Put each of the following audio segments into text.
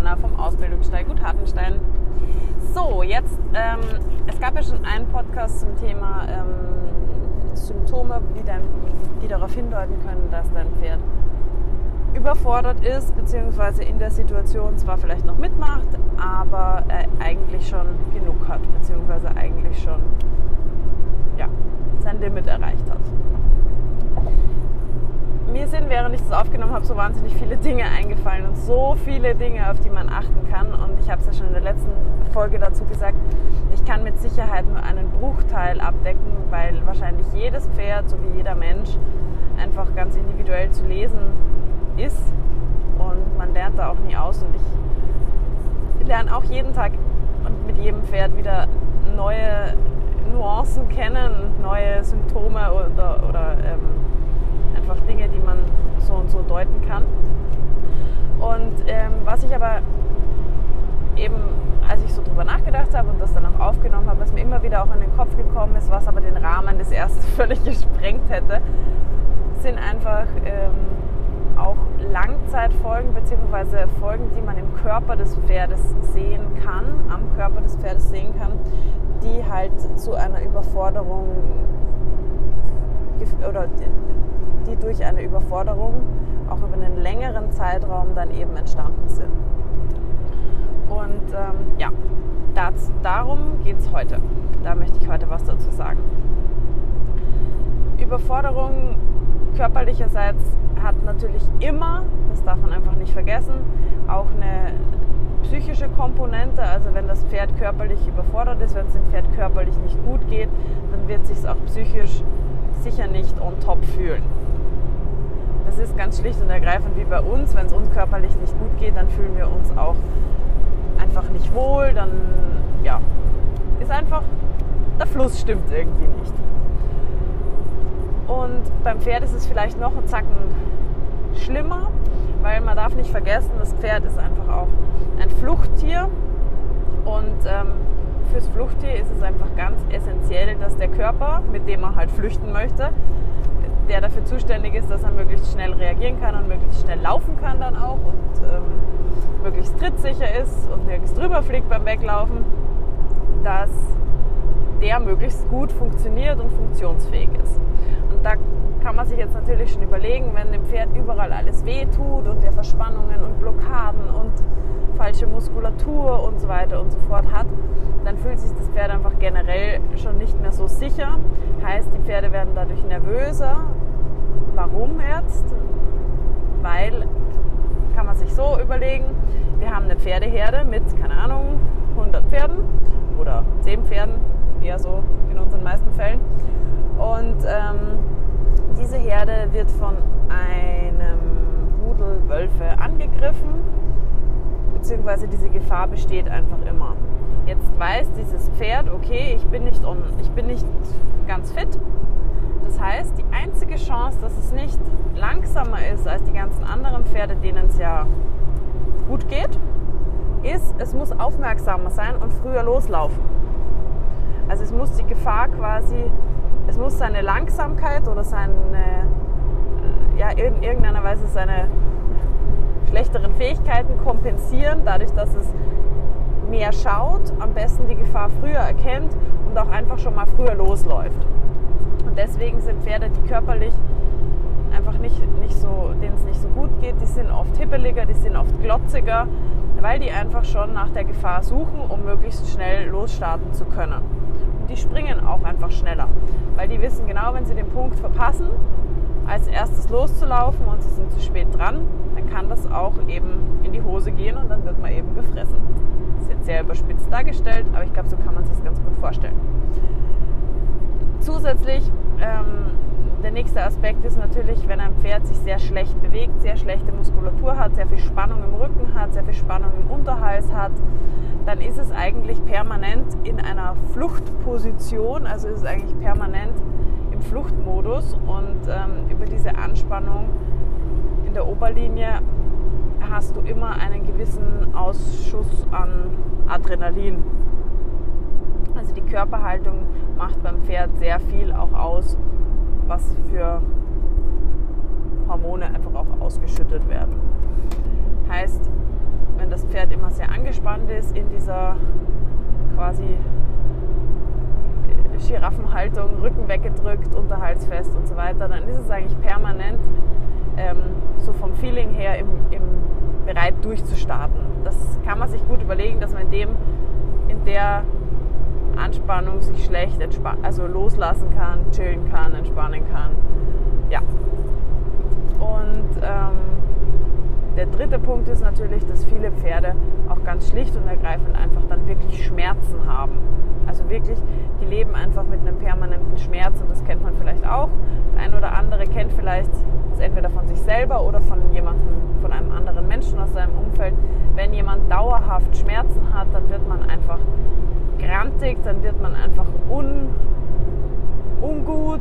Hanna vom Ausbildungssteig Gut Hartenstein. So, jetzt, ähm, es gab ja schon einen Podcast zum Thema ähm, Symptome, die, dann, die darauf hindeuten können, dass dein Pferd überfordert ist, beziehungsweise in der Situation zwar vielleicht noch mitmacht, aber äh, eigentlich schon genug hat, beziehungsweise eigentlich schon ja, sein Limit erreicht hat. Mir sind, während ich das aufgenommen habe, so wahnsinnig viele Dinge eingefallen und so viele Dinge, auf die man achten kann. Und ich habe es ja schon in der letzten Folge dazu gesagt, ich kann mit Sicherheit nur einen Bruchteil abdecken, weil wahrscheinlich jedes Pferd, so wie jeder Mensch, einfach ganz individuell zu lesen ist und man lernt da auch nie aus und ich lerne auch jeden Tag und mit jedem Pferd wieder neue Nuancen kennen, neue Symptome oder, oder ähm, einfach Dinge, die man so und so deuten kann. Und ähm, was ich aber eben, als ich so drüber nachgedacht habe und das dann auch aufgenommen habe, was mir immer wieder auch in den Kopf gekommen ist, was aber den Rahmen des ersten völlig gesprengt hätte, sind einfach ähm, auch Langzeitfolgen bzw. Folgen, die man im Körper des Pferdes sehen kann, am Körper des Pferdes sehen kann, die halt zu einer Überforderung oder die durch eine Überforderung auch über einen längeren Zeitraum dann eben entstanden sind. Und ähm, ja, das, darum geht es heute. Da möchte ich heute was dazu sagen. Überforderung körperlicherseits hat natürlich immer, das darf man einfach nicht vergessen, auch eine psychische Komponente. Also wenn das Pferd körperlich überfordert ist, wenn es dem Pferd körperlich nicht gut geht, dann wird es sich auch psychisch sicher nicht on top fühlen. Das ist ganz schlicht und ergreifend wie bei uns. Wenn es uns körperlich nicht gut geht, dann fühlen wir uns auch einfach nicht wohl. Dann ja, ist einfach, der Fluss stimmt irgendwie nicht. Und beim Pferd ist es vielleicht noch ein Zacken schlimmer, weil man darf nicht vergessen, das Pferd ist einfach auch ein Fluchttier. Und ähm, fürs Fluchttier ist es einfach ganz essentiell, dass der Körper, mit dem er halt flüchten möchte, der dafür zuständig ist, dass er möglichst schnell reagieren kann und möglichst schnell laufen kann dann auch und ähm, möglichst trittsicher ist und nirgends drüber fliegt beim Weglaufen, dass der möglichst gut funktioniert und funktionsfähig ist. Und da kann man sich jetzt natürlich schon überlegen, wenn dem Pferd überall alles weh tut und der Verspannungen und Blockaden und falsche Muskulatur und so weiter und so fort hat, dann fühlt sich das Pferd einfach generell schon nicht mehr so sicher. Heißt, die Pferde werden dadurch nervöser. Warum jetzt? Weil, kann man sich so überlegen, wir haben eine Pferdeherde mit, keine Ahnung, 100 Pferden oder 10 Pferden, eher so in unseren meisten Fällen. Und ähm, diese Herde wird von einem Rudel Wölfe angegriffen, beziehungsweise diese Gefahr besteht einfach immer. Jetzt weiß dieses Pferd, okay, ich bin nicht, on, ich bin nicht ganz fit. Das heißt, die einzige Chance, dass es nicht langsamer ist als die ganzen anderen Pferde, denen es ja gut geht, ist, es muss aufmerksamer sein und früher loslaufen. Also es muss die Gefahr quasi es muss seine Langsamkeit oder seine, ja, in irgendeiner Weise seine schlechteren Fähigkeiten kompensieren, dadurch, dass es mehr schaut, am besten die Gefahr früher erkennt und auch einfach schon mal früher losläuft. Und deswegen sind Pferde, die körperlich einfach nicht, nicht so, denen es nicht so gut geht, die sind oft hibbeliger, die sind oft glotziger, weil die einfach schon nach der Gefahr suchen, um möglichst schnell losstarten zu können die springen auch einfach schneller, weil die wissen genau, wenn sie den Punkt verpassen, als erstes loszulaufen und sie sind zu spät dran, dann kann das auch eben in die Hose gehen und dann wird man eben gefressen. Das ist jetzt sehr überspitzt dargestellt, aber ich glaube, so kann man sich das ganz gut vorstellen. Zusätzlich, ähm, der nächste Aspekt ist natürlich, wenn ein Pferd sich sehr schlecht bewegt, sehr schlechte Muskulatur hat, sehr viel Spannung im Rücken hat, sehr viel Spannung im Unterhals hat, dann ist es eigentlich permanent in einer Fluchtposition, also ist es eigentlich permanent Fluchtmodus und ähm, über diese Anspannung in der Oberlinie hast du immer einen gewissen Ausschuss an Adrenalin. Also die Körperhaltung macht beim Pferd sehr viel auch aus, was für Hormone einfach auch ausgeschüttet werden. Heißt, wenn das Pferd immer sehr angespannt ist in dieser quasi Giraffenhaltung, Rücken weggedrückt, Unterhals fest und so weiter, dann ist es eigentlich permanent ähm, so vom Feeling her im, im bereit durchzustarten. Das kann man sich gut überlegen, dass man in dem, in der Anspannung sich schlecht also loslassen kann, chillen kann, entspannen kann. Ja. Und ähm, der dritte Punkt ist natürlich, dass viele Pferde auch ganz schlicht und ergreifend einfach dann wirklich Schmerzen haben. Also wirklich, die leben einfach mit einem permanenten Schmerz und das kennt man vielleicht auch. Der ein oder andere kennt vielleicht das entweder von sich selber oder von jemandem, von einem anderen Menschen aus seinem Umfeld. Wenn jemand dauerhaft Schmerzen hat, dann wird man einfach grantig, dann wird man einfach un, ungut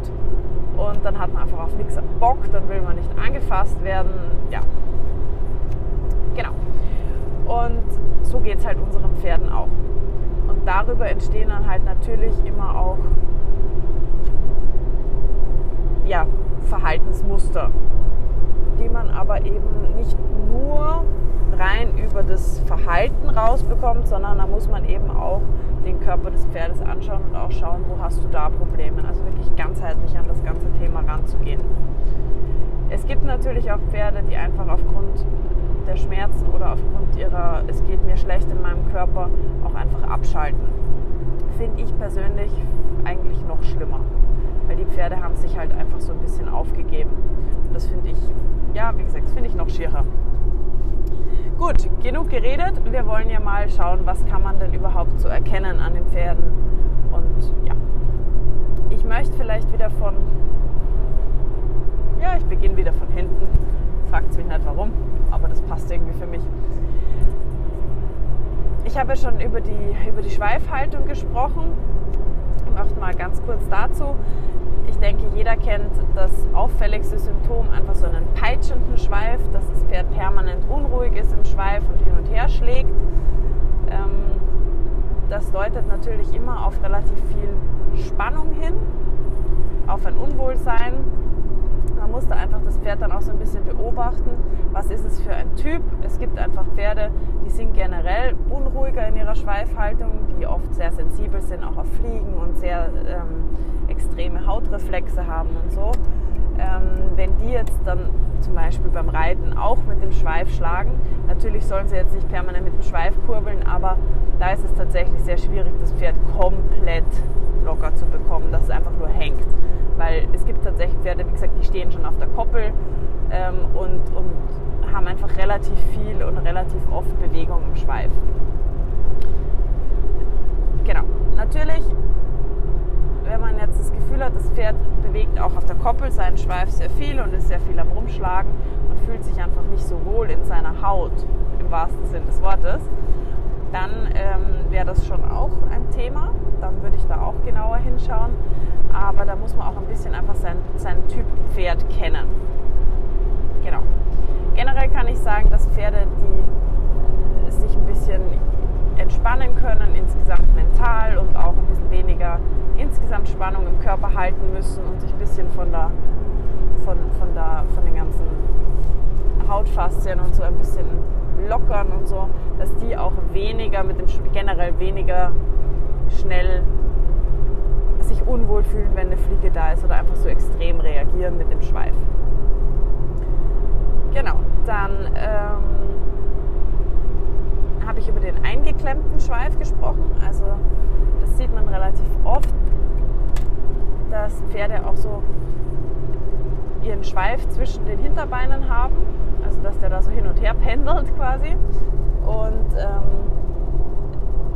und dann hat man einfach auf nichts Bock, dann will man nicht angefasst werden. Ja, genau. Und so geht es halt unseren Pferden auch. Und darüber entstehen dann halt natürlich immer auch ja, Verhaltensmuster, die man aber eben nicht nur rein über das Verhalten rausbekommt, sondern da muss man eben auch den Körper des Pferdes anschauen und auch schauen, wo hast du da Probleme. Also wirklich ganzheitlich an das ganze Thema ranzugehen. Es gibt natürlich auch Pferde, die einfach aufgrund der Schmerzen oder aufgrund ihrer, es geht mir schlecht in meinem Körper, auch einfach abschalten. Finde ich persönlich eigentlich noch schlimmer, weil die Pferde haben sich halt einfach so ein bisschen aufgegeben. Und das finde ich, ja, wie gesagt, finde ich noch schierer. Gut, genug geredet. Wir wollen ja mal schauen, was kann man denn überhaupt so erkennen an den Pferden. Und ja, ich möchte vielleicht wieder von, ja, ich beginne wieder von hinten. Fragt mich nicht warum, aber das passt irgendwie für mich. Ich habe schon über die, über die Schweifhaltung gesprochen. Ich möchte mal ganz kurz dazu. Ich denke, jeder kennt das auffälligste Symptom, einfach so einen peitschenden Schweif, dass das Pferd permanent unruhig ist im Schweif und hin und her schlägt. Ähm, das deutet natürlich immer auf relativ viel Spannung hin, auf ein Unwohlsein. Man muss da einfach das Pferd dann auch so ein bisschen beobachten, was ist es für ein Typ. Es gibt einfach Pferde, die sind generell unruhiger in ihrer Schweifhaltung, die oft sehr sensibel sind, auch auf Fliegen und sehr ähm, extreme Hautreflexe haben und so. Ähm, wenn die jetzt dann zum Beispiel beim Reiten auch mit dem Schweif schlagen, natürlich sollen sie jetzt nicht permanent mit dem Schweif kurbeln, aber da ist es tatsächlich sehr schwierig, das Pferd komplett locker zu bekommen, dass es einfach nur hängt. Weil es gibt tatsächlich Pferde, wie gesagt, die stehen schon auf der Koppel ähm, und, und haben einfach relativ viel und relativ oft Bewegung im Schweif. Genau. Natürlich wenn man jetzt das Gefühl hat, das Pferd bewegt auch auf der Koppel seinen Schweif sehr viel und ist sehr viel am Rumschlagen und fühlt sich einfach nicht so wohl in seiner Haut, im wahrsten Sinne des Wortes, dann ähm, wäre das schon auch ein Thema. Dann würde ich da auch genauer hinschauen. Aber da muss man auch ein bisschen einfach sein, sein Typ Pferd kennen. Genau. Generell kann ich sagen, dass Pferde, die sich ein bisschen entspannen können, insgesamt mental und auch ein bisschen weniger insgesamt Spannung im Körper halten müssen und sich ein bisschen von, der, von, von, der, von den ganzen Hautfaszien und so ein bisschen lockern und so, dass die auch weniger mit dem generell weniger schnell sich unwohl fühlen, wenn eine Fliege da ist oder einfach so extrem reagieren mit dem Schweif. Genau, dann ähm, habe ich über den eingeklemmten Schweif gesprochen. Also das sieht man relativ oft, dass Pferde auch so ihren Schweif zwischen den Hinterbeinen haben, also dass der da so hin und her pendelt quasi. Und ähm,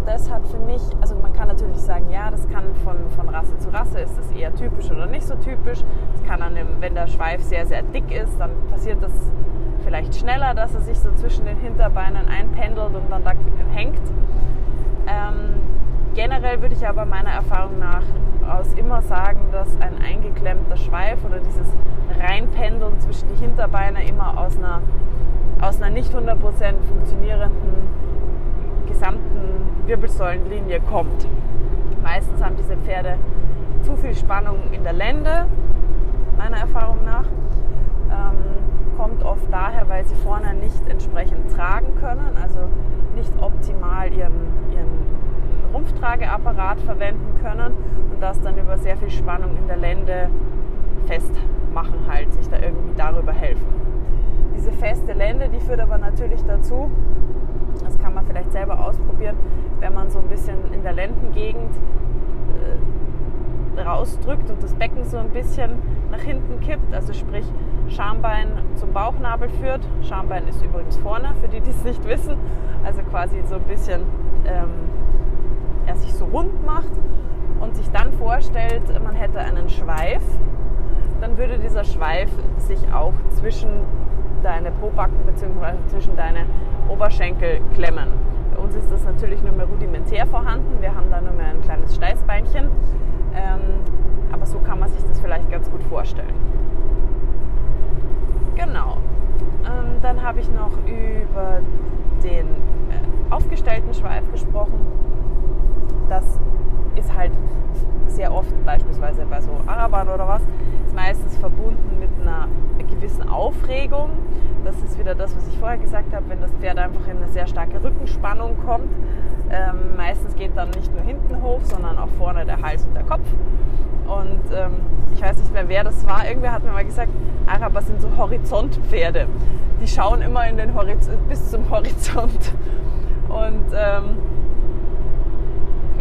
das hat für mich, also man kann natürlich sagen, ja, das kann von, von Rasse zu Rasse, ist das eher typisch oder nicht so typisch. Es kann an dem, wenn der Schweif sehr, sehr dick ist, dann passiert das vielleicht schneller, dass er sich so zwischen den Hinterbeinen einpendelt und dann da hängt. Ähm, generell würde ich aber meiner Erfahrung nach aus immer sagen, dass ein eingeklemmter Schweif oder dieses Reinpendeln zwischen die Hinterbeine immer aus einer, aus einer nicht 100% funktionierenden gesamten Wirbelsäulenlinie kommt. Meistens haben diese Pferde zu viel Spannung in der Lende, meiner Erfahrung nach. Ähm, kommt oft daher, weil sie vorne nicht entsprechend tragen können, also nicht optimal ihren Rumpftrageapparat verwenden können und das dann über sehr viel Spannung in der Lende festmachen, halt, sich da irgendwie darüber helfen. Diese feste Lende, die führt aber natürlich dazu, das kann man vielleicht selber ausprobieren, wenn man so ein bisschen in der Lendengegend äh, rausdrückt und das Becken so ein bisschen nach hinten kippt, also sprich Schambein zum Bauchnabel führt. Schambein ist übrigens vorne, für die, die es nicht wissen. Also quasi so ein bisschen ähm, er sich so rund macht und sich dann vorstellt, man hätte einen Schweif, dann würde dieser Schweif sich auch zwischen deine Pobacken bzw. zwischen deine Oberschenkel klemmen. Bei uns ist das natürlich nur mehr rudimentär vorhanden. Wir haben da nur mehr ein kleines Steißbeinchen. Ähm, aber so kann man sich das vielleicht ganz gut vorstellen. Genau. Ähm, dann habe ich noch über den äh, aufgestellten Schweif gesprochen das ist halt sehr oft beispielsweise bei so Arabern oder was, ist meistens verbunden mit einer gewissen Aufregung. Das ist wieder das, was ich vorher gesagt habe, wenn das Pferd einfach in eine sehr starke Rückenspannung kommt. Ähm, meistens geht dann nicht nur hinten hoch, sondern auch vorne der Hals und der Kopf. Und ähm, ich weiß nicht mehr, wer das war. Irgendwer hat mir mal gesagt, Araber sind so Horizontpferde. Die schauen immer in den Horizont, bis zum Horizont. Und ähm,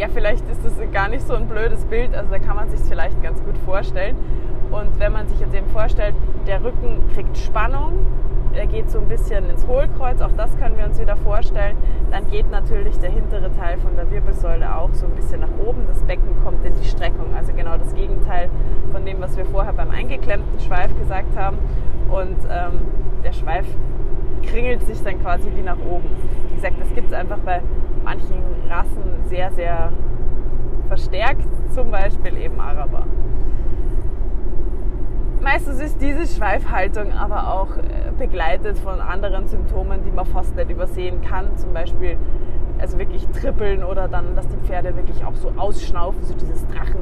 ja, vielleicht ist das gar nicht so ein blödes Bild, also da kann man sich vielleicht ganz gut vorstellen. Und wenn man sich jetzt eben vorstellt, der Rücken kriegt Spannung, er geht so ein bisschen ins Hohlkreuz, auch das können wir uns wieder vorstellen, dann geht natürlich der hintere Teil von der Wirbelsäule auch so ein bisschen nach oben, das Becken kommt in die Streckung, also genau das Gegenteil von dem, was wir vorher beim eingeklemmten Schweif gesagt haben. Und ähm, der Schweif kringelt sich dann quasi wie nach oben. Wie gesagt, das gibt es einfach bei manchen Rassen sehr, sehr verstärkt, zum Beispiel eben Araber. Meistens ist diese Schweifhaltung aber auch äh, begleitet von anderen Symptomen, die man fast nicht übersehen kann. Zum Beispiel also wirklich trippeln oder dann, dass die Pferde wirklich auch so ausschnaufen, so dieses Drachen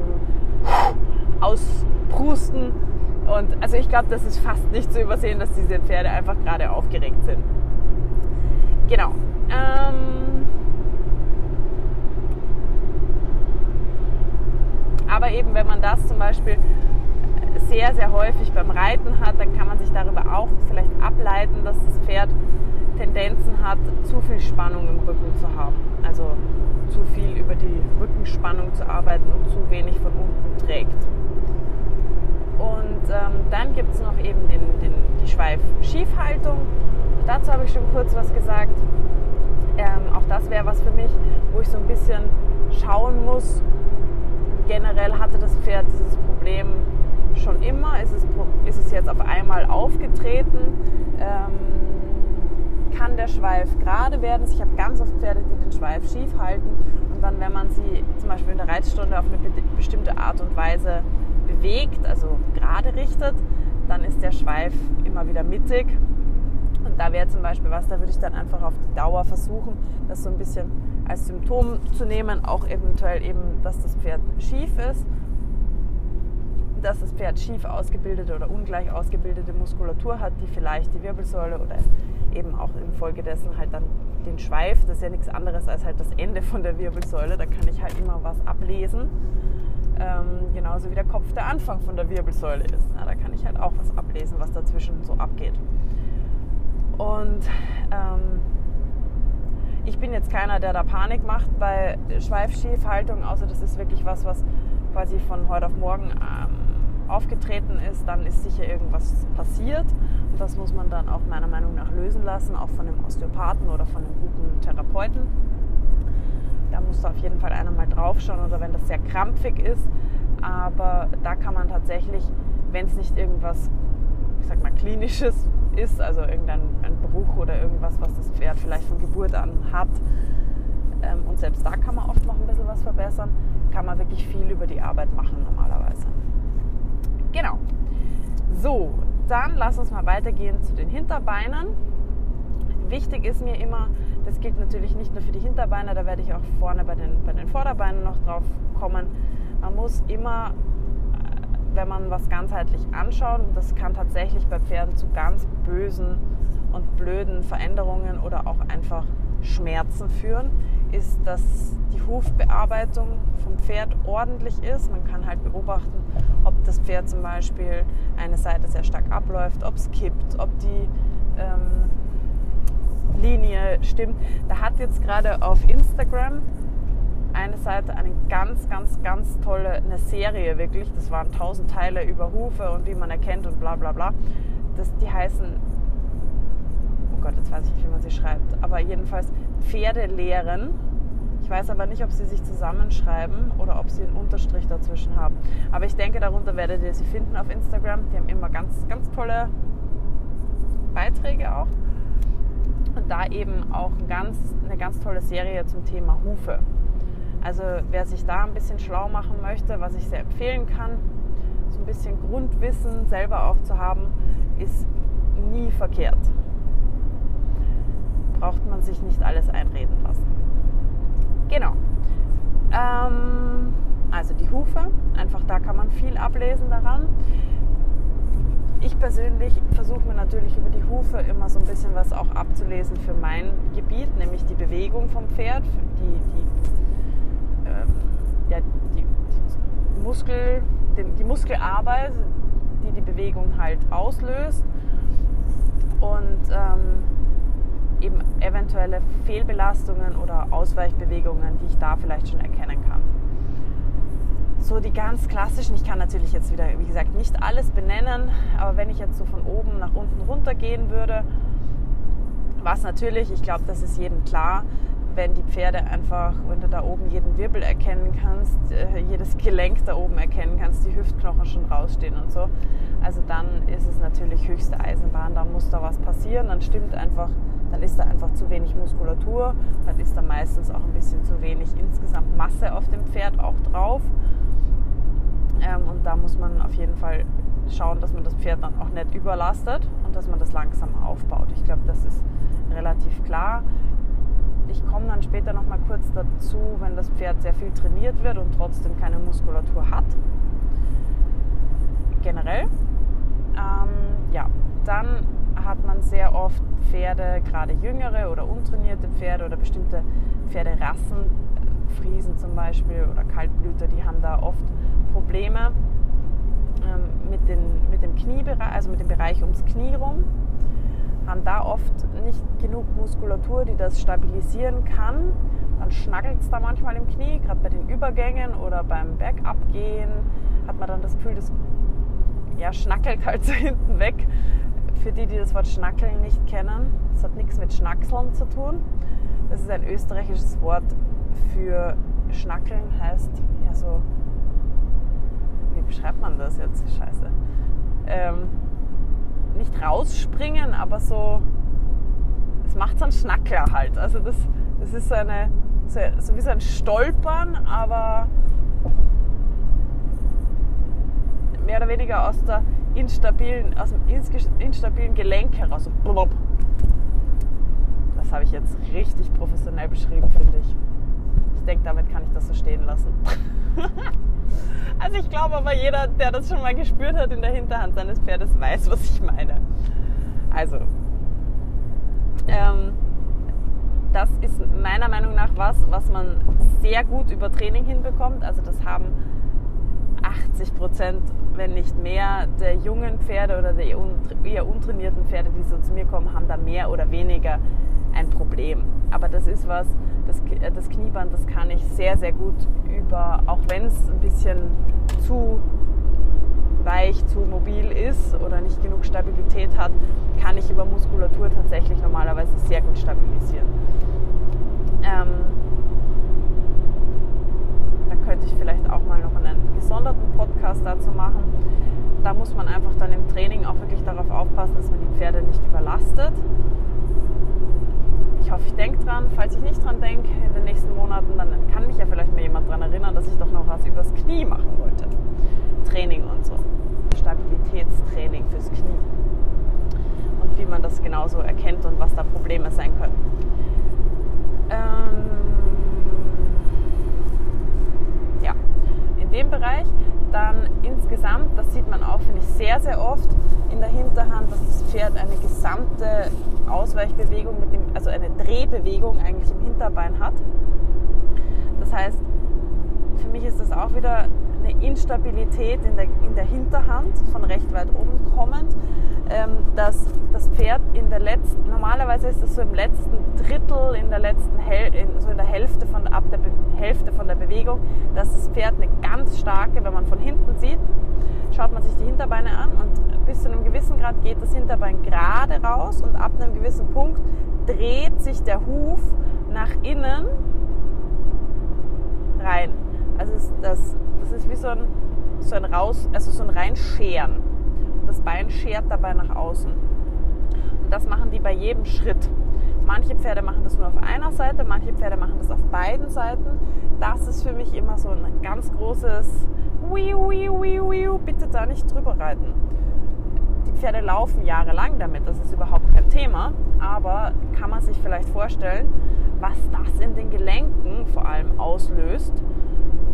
ausprusten. Und also ich glaube, das ist fast nicht zu übersehen, dass diese Pferde einfach gerade aufgeregt sind. Genau. Ähm Aber eben, wenn man das zum Beispiel sehr, sehr häufig beim Reiten hat, dann kann man sich darüber auch vielleicht ableiten, dass das Pferd Tendenzen hat, zu viel Spannung im Rücken zu haben. Also zu viel über die Rückenspannung zu arbeiten und zu wenig von unten trägt. Und ähm, dann gibt es noch eben den, den, die Schweif-Schiefhaltung. Dazu habe ich schon kurz was gesagt. Ähm, auch das wäre was für mich, wo ich so ein bisschen schauen muss, generell hatte das Pferd dieses Problem schon immer. Ist es, ist es jetzt auf einmal aufgetreten? Ähm, kann der Schweif gerade werden? Ich habe ganz oft Pferde, die den Schweif schief halten und dann, wenn man sie zum Beispiel in der Reitstunde auf eine bestimmte Art und Weise bewegt, also gerade richtet, dann ist der Schweif immer wieder mittig. Und da wäre zum Beispiel was, da würde ich dann einfach auf die Dauer versuchen, das so ein bisschen als Symptom zu nehmen, auch eventuell eben, dass das Pferd schief ist, dass das Pferd schief ausgebildete oder ungleich ausgebildete Muskulatur hat, die vielleicht die Wirbelsäule oder eben auch infolgedessen halt dann den Schweif, das ist ja nichts anderes als halt das Ende von der Wirbelsäule, da kann ich halt immer was ablesen. Ähm, genauso wie der Kopf der Anfang von der Wirbelsäule ist. Na, da kann ich halt auch was ablesen, was dazwischen so abgeht. Und ähm, ich bin jetzt keiner, der da Panik macht bei Schweifschiefhaltung, außer das ist wirklich was, was quasi von heute auf morgen ähm, aufgetreten ist. Dann ist sicher irgendwas passiert. Und das muss man dann auch meiner Meinung nach lösen lassen, auch von einem Osteopathen oder von einem guten Therapeuten. Da muss da auf jeden Fall einer mal draufschauen oder wenn das sehr krampfig ist. Aber da kann man tatsächlich, wenn es nicht irgendwas, ich sag mal, klinisches ist, also irgendein ein Bruch oder irgendwas, was das Pferd vielleicht von Geburt an hat. Ähm, und selbst da kann man oft noch ein bisschen was verbessern, kann man wirklich viel über die Arbeit machen normalerweise. Genau. So, dann lass uns mal weitergehen zu den Hinterbeinen. Wichtig ist mir immer, das gilt natürlich nicht nur für die Hinterbeine, da werde ich auch vorne bei den, bei den Vorderbeinen noch drauf kommen. Man muss immer wenn man was ganzheitlich anschaut, und das kann tatsächlich bei Pferden zu ganz bösen und blöden Veränderungen oder auch einfach Schmerzen führen, ist, dass die Hufbearbeitung vom Pferd ordentlich ist. Man kann halt beobachten, ob das Pferd zum Beispiel eine Seite sehr stark abläuft, ob es kippt, ob die ähm, Linie stimmt. Da hat jetzt gerade auf Instagram eine Seite eine ganz, ganz, ganz tolle, eine Serie wirklich. Das waren tausend Teile über Hufe und wie man erkennt und bla bla bla. Das, die heißen, oh Gott, jetzt weiß ich nicht, wie man sie schreibt, aber jedenfalls Pferdelehren. Ich weiß aber nicht, ob sie sich zusammenschreiben oder ob sie einen Unterstrich dazwischen haben. Aber ich denke, darunter werdet ihr sie finden auf Instagram. Die haben immer ganz, ganz tolle Beiträge auch. Und da eben auch ein ganz, eine ganz tolle Serie zum Thema Hufe. Also wer sich da ein bisschen schlau machen möchte, was ich sehr empfehlen kann, so ein bisschen Grundwissen selber auch zu haben, ist nie verkehrt. Braucht man sich nicht alles einreden lassen. Genau. Ähm, also die Hufe, einfach da kann man viel ablesen daran. Ich persönlich versuche mir natürlich über die Hufe immer so ein bisschen was auch abzulesen für mein Gebiet, nämlich die Bewegung vom Pferd, die, die, ähm, ja, die, die, Muskel, die, Muskelarbeit, die die Bewegung halt auslöst. Und ähm, eben eventuelle Fehlbelastungen oder Ausweichbewegungen, die ich da vielleicht schon erkennen kann so die ganz klassischen, ich kann natürlich jetzt wieder, wie gesagt, nicht alles benennen, aber wenn ich jetzt so von oben nach unten runter gehen würde, was natürlich, ich glaube, das ist jedem klar, wenn die Pferde einfach, wenn du da oben jeden Wirbel erkennen kannst, äh, jedes Gelenk da oben erkennen kannst, die Hüftknochen schon rausstehen und so. Also dann ist es natürlich höchste Eisenbahn, dann muss da was passieren, dann stimmt einfach, dann ist da einfach zu wenig Muskulatur, dann ist da meistens auch ein bisschen zu wenig insgesamt Masse auf dem Pferd auch drauf. Ähm, und da muss man auf jeden Fall schauen, dass man das Pferd dann auch nicht überlastet und dass man das langsam aufbaut. Ich glaube, das ist relativ klar. Ich komme dann später noch mal kurz dazu, wenn das Pferd sehr viel trainiert wird und trotzdem keine Muskulatur hat. Generell. Ähm, ja, dann hat man sehr oft Pferde, gerade jüngere oder untrainierte Pferde oder bestimmte Pferderassen, Friesen zum Beispiel oder Kaltblüter, die haben da oft Probleme ähm, mit, den, mit dem Kniebereich, also mit dem Bereich ums Knie rum, haben da oft nicht genug Muskulatur, die das stabilisieren kann. Dann schnackelt es da manchmal im Knie, gerade bei den Übergängen oder beim Bergabgehen hat man dann das Gefühl, das ja, schnackelt halt so hinten weg. Für die, die das Wort Schnackeln nicht kennen, das hat nichts mit Schnackseln zu tun. Das ist ein österreichisches Wort für Schnackeln, heißt ja so wie beschreibt man das jetzt? Scheiße. Ähm, nicht rausspringen, aber so, es macht so einen Schnackler halt. Also das, das ist so, eine, so, so wie so ein Stolpern, aber mehr oder weniger aus der instabilen, aus dem instabilen Gelenk heraus. Das habe ich jetzt richtig professionell beschrieben, finde ich. Ich denke, damit kann ich das so stehen lassen. Also ich glaube aber jeder, der das schon mal gespürt hat in der Hinterhand seines Pferdes, weiß, was ich meine. Also, ähm, das ist meiner Meinung nach was, was man sehr gut über Training hinbekommt. Also das haben 80 Prozent, wenn nicht mehr, der jungen Pferde oder der eher untrainierten Pferde, die so zu mir kommen, haben da mehr oder weniger ein Problem. Aber das ist was, das, äh, das Knieband, das kann ich sehr, sehr gut über, auch wenn es ein bisschen zu weich, zu mobil ist oder nicht genug Stabilität hat, kann ich über Muskulatur tatsächlich normalerweise sehr gut stabilisieren. Ähm, da könnte ich vielleicht auch mal noch einen gesonderten Podcast dazu machen. Da muss man einfach dann im Training auch wirklich darauf aufpassen, dass man die Pferde nicht überlastet hoffe, ich denke dran. Falls ich nicht dran denke in den nächsten Monaten, dann kann mich ja vielleicht mal jemand daran erinnern, dass ich doch noch was übers Knie machen wollte. Training und so. Stabilitätstraining fürs Knie. Und wie man das genauso erkennt und was da Probleme sein können. Ähm ja, in dem Bereich dann insgesamt, das sieht man auch, finde ich, sehr, sehr oft in der Hinterhand, dass das Pferd eine gesamte Ausweichbewegung, mit dem, also eine Drehbewegung eigentlich im Hinterbein hat. Das heißt, für mich ist das auch wieder eine Instabilität in der, in der Hinterhand, von recht weit oben kommend, ähm, dass das Pferd in der letzten, normalerweise ist es so im letzten Drittel, in der letzten Häl in, so in der Hälfte von, ab der Be Hälfte von der Bewegung, dass das Pferd eine ganz starke, wenn man von hinten sieht, schaut man sich die Hinterbeine an und bis zu einem gewissen Grad geht das Hinterbein gerade raus und ab einem gewissen Punkt dreht sich der Huf nach innen rein. Also das, das ist wie so ein, so ein raus, also so ein Reinscheren. Das Bein schert dabei nach außen. Und das machen die bei jedem Schritt. Manche Pferde machen das nur auf einer Seite, manche Pferde machen das auf beiden Seiten. Das ist für mich immer so ein ganz großes Wiu, wiu, wiu, wiu, bitte da nicht drüber reiten. Die Pferde laufen jahrelang damit, das ist überhaupt kein Thema. Aber kann man sich vielleicht vorstellen, was das in den Gelenken vor allem auslöst,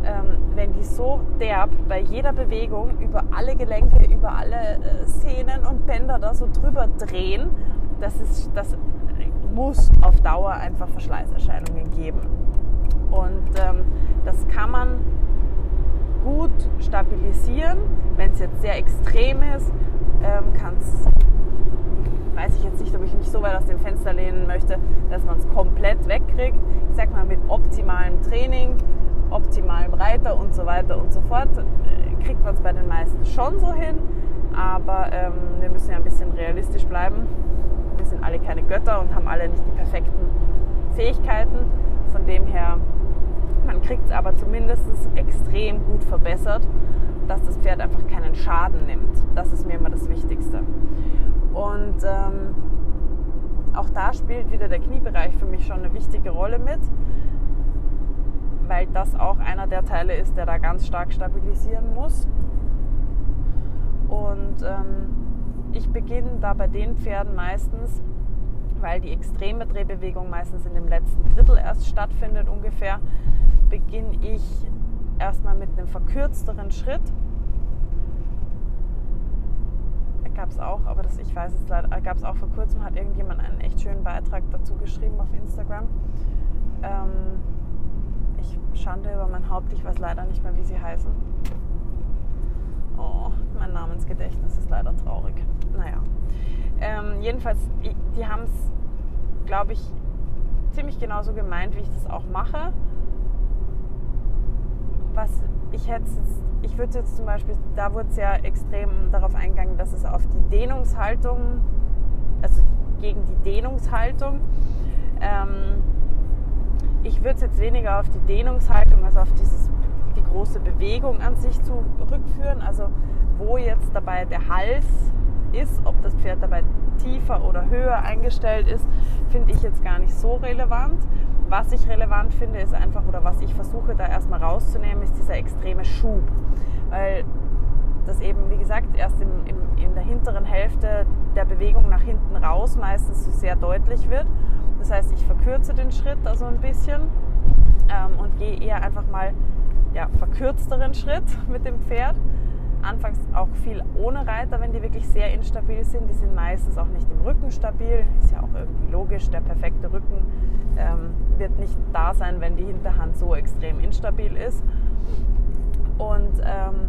ähm, wenn die so derb bei jeder Bewegung über alle Gelenke, über alle äh, Sehnen und Bänder da so drüber drehen, das, ist, das muss auf Dauer einfach Verschleißerscheinungen geben. Und ähm, das kann man gut stabilisieren. Wenn es jetzt sehr extrem ist, ähm, kann es, weiß ich jetzt nicht, ob ich mich so weit aus dem Fenster lehnen möchte, dass man es komplett wegkriegt. Ich sag mal, mit optimalem Training optimalem Reiter und so weiter und so fort, äh, kriegt man es bei den meisten schon so hin. Aber ähm, wir müssen ja ein bisschen realistisch bleiben. Wir sind alle keine Götter und haben alle nicht die perfekten Fähigkeiten. Von dem her, man kriegt es aber zumindest extrem gut verbessert, dass das Pferd einfach keinen Schaden nimmt. Das ist mir immer das Wichtigste. Und ähm, auch da spielt wieder der Kniebereich für mich schon eine wichtige Rolle mit weil das auch einer der Teile ist, der da ganz stark stabilisieren muss. Und ähm, ich beginne da bei den Pferden meistens, weil die extreme Drehbewegung meistens in dem letzten Drittel erst stattfindet ungefähr, beginne ich erstmal mit einem verkürzteren Schritt. Gab es auch, aber das, ich weiß es leider, gab es auch vor kurzem, hat irgendjemand einen echt schönen Beitrag dazu geschrieben auf Instagram. Ähm, ich Schande über mein Haupt, ich weiß leider nicht mehr, wie sie heißen. Oh, mein Namensgedächtnis ist leider traurig. Naja. Ähm, jedenfalls, die haben es, glaube ich, ziemlich genauso gemeint, wie ich das auch mache. Was ich hätte ich würde jetzt zum Beispiel, da wurde es ja extrem darauf eingegangen, dass es auf die Dehnungshaltung, also gegen die Dehnungshaltung, ähm, ich würde es jetzt weniger auf die Dehnungshaltung, also auf dieses, die große Bewegung an sich zurückführen. Also wo jetzt dabei der Hals ist, ob das Pferd dabei tiefer oder höher eingestellt ist, finde ich jetzt gar nicht so relevant. Was ich relevant finde, ist einfach, oder was ich versuche da erstmal rauszunehmen, ist dieser extreme Schub. Weil das eben, wie gesagt, erst im, im, in der hinteren Hälfte der Bewegung nach hinten raus meistens so sehr deutlich wird. Das heißt, ich verkürze den Schritt also ein bisschen ähm, und gehe eher einfach mal ja, verkürzteren Schritt mit dem Pferd. Anfangs auch viel ohne Reiter, wenn die wirklich sehr instabil sind. Die sind meistens auch nicht im Rücken stabil. Ist ja auch irgendwie logisch. Der perfekte Rücken ähm, wird nicht da sein, wenn die Hinterhand so extrem instabil ist. Und ähm,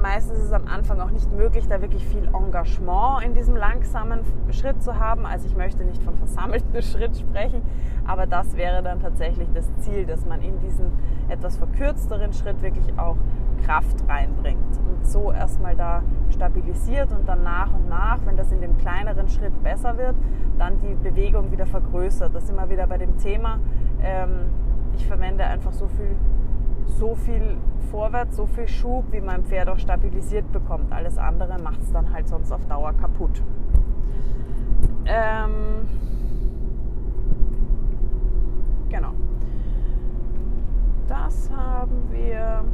meistens ist es am Anfang auch nicht möglich, da wirklich viel Engagement in diesem langsamen Schritt zu haben. Also ich möchte nicht von versammelten Schritt sprechen, aber das wäre dann tatsächlich das Ziel, dass man in diesen etwas verkürzteren Schritt wirklich auch Kraft reinbringt und so erstmal da stabilisiert und dann nach und nach, wenn das in dem kleineren Schritt besser wird, dann die Bewegung wieder vergrößert. Das immer wieder bei dem Thema. Ähm, ich verwende einfach so viel so viel vorwärts, so viel Schub, wie mein Pferd auch stabilisiert bekommt. Alles andere macht es dann halt sonst auf Dauer kaputt. Ähm, genau. Das haben wir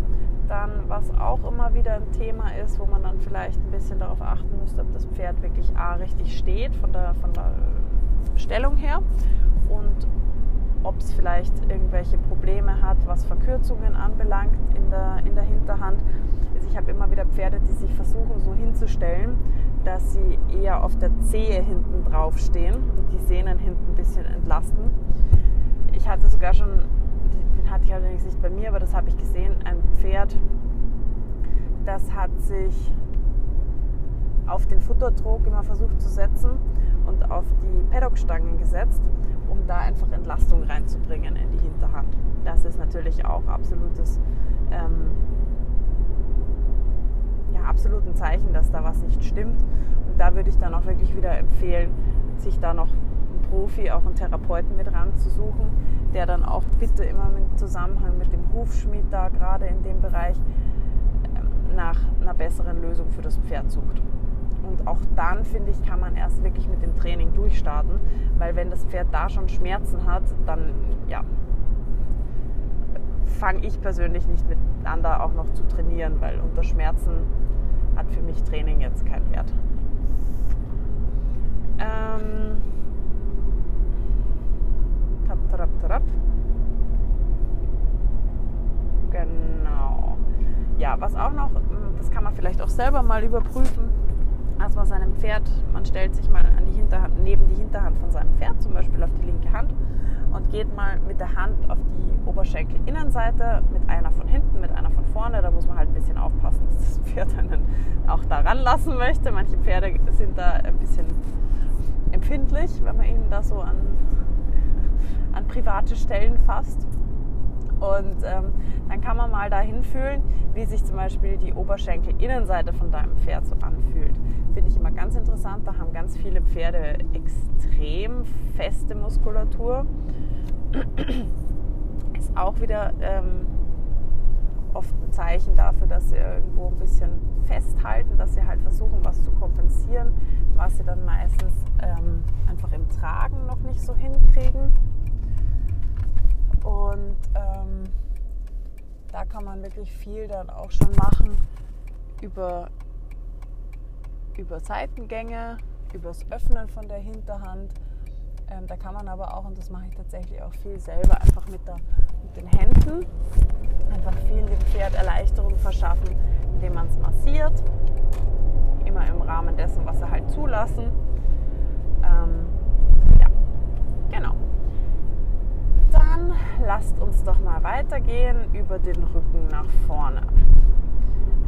dann, was auch immer wieder ein Thema ist, wo man dann vielleicht ein bisschen darauf achten müsste, ob das Pferd wirklich A richtig steht von der, von der Stellung her und ob es vielleicht irgendwelche Probleme hat, was Verkürzungen anbelangt in der, in der Hinterhand. Also ich habe immer wieder Pferde, die sich versuchen so hinzustellen, dass sie eher auf der Zehe hinten drauf stehen. Und die Sehnen hinten ein bisschen entlasten. Ich hatte sogar schon, hatte ich allerdings nicht bei mir, aber das habe ich gesehen, ein Pferd, das hat sich auf den Futtertrog immer versucht zu setzen und auf die Paddockstangen gesetzt, um da einfach Entlastung reinzubringen in die Hinterhand. Das ist natürlich auch absolutes, ähm, ja, absolut ein Zeichen, dass da was nicht stimmt. Und da würde ich dann auch wirklich wieder empfehlen, sich da noch Profi, auch einen Therapeuten mit ranzusuchen, der dann auch bitte immer im Zusammenhang mit dem Hufschmied da gerade in dem Bereich ähm, nach einer besseren Lösung für das Pferd sucht. Und auch dann, finde ich, kann man erst wirklich mit dem Training durchstarten, weil wenn das Pferd da schon Schmerzen hat, dann ja, fange ich persönlich nicht mit an, da auch noch zu trainieren, weil unter Schmerzen hat für mich Training jetzt keinen Wert. Ähm, tarap, tarap. Genau. Ja, was auch noch, das kann man vielleicht auch selber mal überprüfen, also bei seinem Pferd, man stellt sich mal an die Hinterhand, neben die Hinterhand von seinem Pferd, zum Beispiel auf die linke Hand, und geht mal mit der Hand auf die Oberschenkelinnenseite, mit einer von hinten, mit einer von vorne. Da muss man halt ein bisschen aufpassen, dass das Pferd einen auch da ranlassen möchte. Manche Pferde sind da ein bisschen empfindlich, wenn man ihnen da so an, an private Stellen fasst. Und ähm, dann kann man mal dahin fühlen, wie sich zum Beispiel die Oberschenkelinnenseite von deinem Pferd so anfühlt. Finde ich immer ganz interessant. Da haben ganz viele Pferde extrem feste Muskulatur. Ist auch wieder ähm, oft ein Zeichen dafür, dass sie irgendwo ein bisschen festhalten, dass sie halt versuchen, was zu kompensieren, was sie dann meistens ähm, einfach im Tragen noch nicht so hinkriegen. Und ähm, da kann man wirklich viel dann auch schon machen über, über Seitengänge, übers Öffnen von der Hinterhand. Ähm, da kann man aber auch, und das mache ich tatsächlich auch viel selber, einfach mit, der, mit den Händen einfach viel dem Pferd Erleichterung verschaffen, indem man es massiert. Immer im Rahmen dessen, was sie halt zulassen. Ähm, ja, genau. Dann lasst uns doch mal weitergehen über den Rücken nach vorne.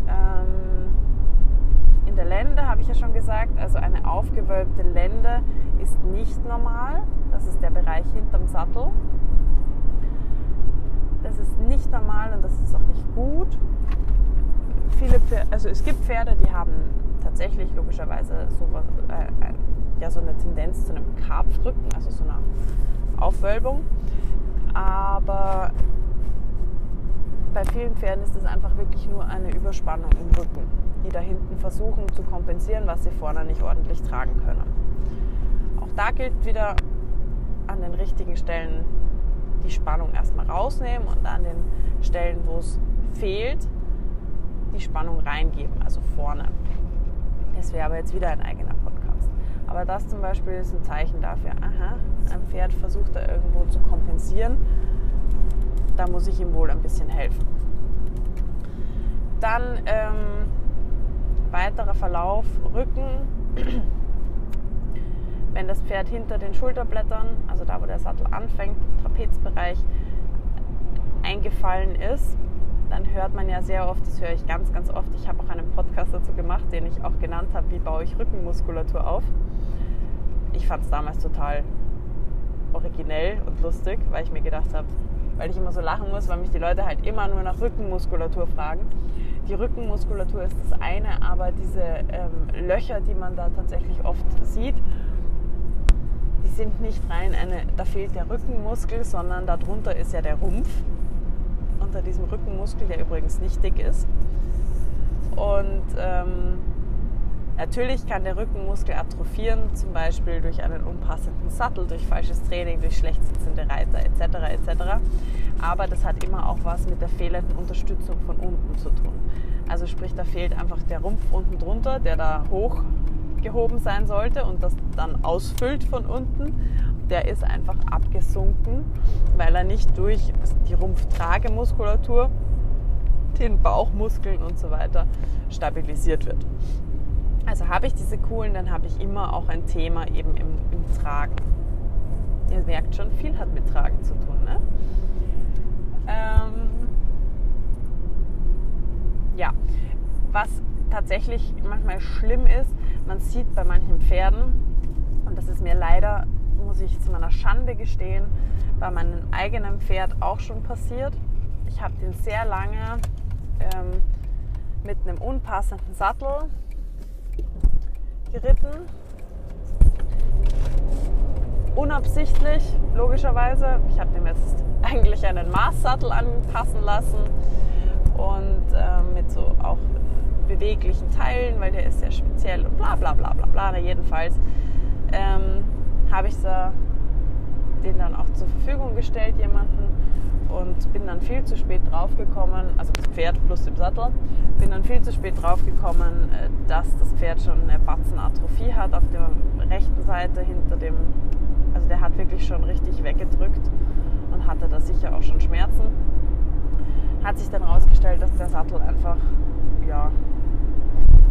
Ähm, in der Lende habe ich ja schon gesagt, also eine aufgewölbte Lende ist nicht normal. Das ist der Bereich hinterm Sattel. Das ist nicht normal und das ist auch nicht gut. Viele Pferde, also es gibt Pferde, die haben tatsächlich logischerweise so, äh, ja, so eine Tendenz zu einem Karpfrücken, also so einer Aufwölbung. Aber bei vielen Pferden ist es einfach wirklich nur eine Überspannung im Rücken, die da hinten versuchen zu kompensieren, was sie vorne nicht ordentlich tragen können. Auch da gilt wieder an den richtigen Stellen die Spannung erstmal rausnehmen und an den Stellen, wo es fehlt, die Spannung reingeben, also vorne. Das wäre aber jetzt wieder ein eigener. Aber das zum Beispiel ist ein Zeichen dafür, aha, ein Pferd versucht da irgendwo zu kompensieren. Da muss ich ihm wohl ein bisschen helfen. Dann ähm, weiterer Verlauf, Rücken. Wenn das Pferd hinter den Schulterblättern, also da wo der Sattel anfängt, im Trapezbereich eingefallen ist, dann hört man ja sehr oft, das höre ich ganz, ganz oft, ich habe auch einen Podcast dazu gemacht, den ich auch genannt habe, wie baue ich Rückenmuskulatur auf. Ich fand es damals total originell und lustig, weil ich mir gedacht habe, weil ich immer so lachen muss, weil mich die Leute halt immer nur nach Rückenmuskulatur fragen. Die Rückenmuskulatur ist das eine, aber diese ähm, Löcher, die man da tatsächlich oft sieht, die sind nicht rein eine, da fehlt der Rückenmuskel, sondern darunter ist ja der Rumpf unter diesem Rückenmuskel, der übrigens nicht dick ist. Und ähm, Natürlich kann der Rückenmuskel atrophieren, zum Beispiel durch einen unpassenden Sattel, durch falsches Training, durch schlecht sitzende Reiter etc. etc. Aber das hat immer auch was mit der fehlenden Unterstützung von unten zu tun. Also sprich, da fehlt einfach der Rumpf unten drunter, der da hochgehoben sein sollte und das dann ausfüllt von unten. Der ist einfach abgesunken, weil er nicht durch die Rumpftragemuskulatur, den Bauchmuskeln und so weiter stabilisiert wird. Also habe ich diese coolen, dann habe ich immer auch ein Thema eben im, im Tragen. ihr merkt schon, viel hat mit Tragen zu tun. Ne? Ähm, ja, was tatsächlich manchmal schlimm ist, man sieht bei manchen Pferden, und das ist mir leider, muss ich zu meiner Schande gestehen, bei meinem eigenen Pferd auch schon passiert. Ich habe den sehr lange ähm, mit einem unpassenden Sattel geritten. Unabsichtlich, logischerweise. Ich habe dem jetzt eigentlich einen Maßsattel anpassen lassen und äh, mit so auch beweglichen Teilen, weil der ist sehr speziell und bla bla bla bla bla. Jedenfalls ähm, habe ich so den dann auch zur Verfügung gestellt, jemanden und bin dann viel zu spät draufgekommen, also das Pferd plus dem Sattel, bin dann viel zu spät draufgekommen, äh, dass das Pferd schon eine Batzenatrophie hat auf der rechten Seite hinter dem, also der hat wirklich schon richtig weggedrückt und hatte da sicher auch schon Schmerzen. Hat sich dann herausgestellt, dass der Sattel einfach, ja,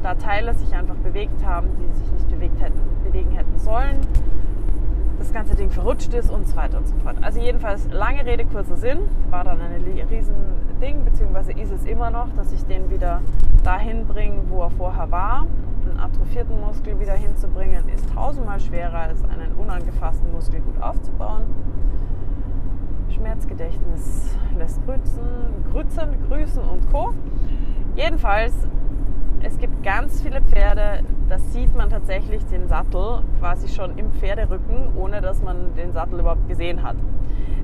da Teile sich einfach bewegt haben, die sich nicht bewegt hätten, bewegen hätten sollen das ganze Ding verrutscht ist und so weiter und so fort. Also jedenfalls lange Rede, kurzer Sinn, war dann ein riesen Ding, beziehungsweise ist es immer noch, dass ich den wieder dahin bringe, wo er vorher war. Einen atrophierten Muskel wieder hinzubringen, ist tausendmal schwerer als einen unangefassten Muskel gut aufzubauen. Schmerzgedächtnis lässt grüßen, grüßen, grüßen und Co. Jedenfalls es gibt ganz viele Pferde, da sieht man tatsächlich den Sattel quasi schon im Pferderücken, ohne dass man den Sattel überhaupt gesehen hat.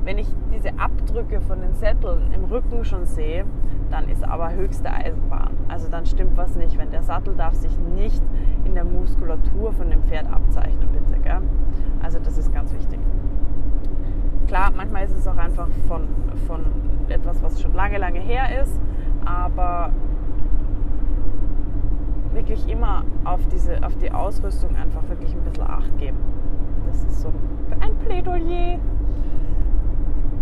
Wenn ich diese Abdrücke von den Sätteln im Rücken schon sehe, dann ist aber höchste Eisenbahn. Also dann stimmt was nicht, wenn der Sattel darf sich nicht in der Muskulatur von dem Pferd abzeichnen, bitte. Gell? Also das ist ganz wichtig. Klar, manchmal ist es auch einfach von, von etwas, was schon lange, lange her ist, aber wirklich immer auf, diese, auf die Ausrüstung einfach wirklich ein bisschen Acht geben. Das ist so ein Plädoyer.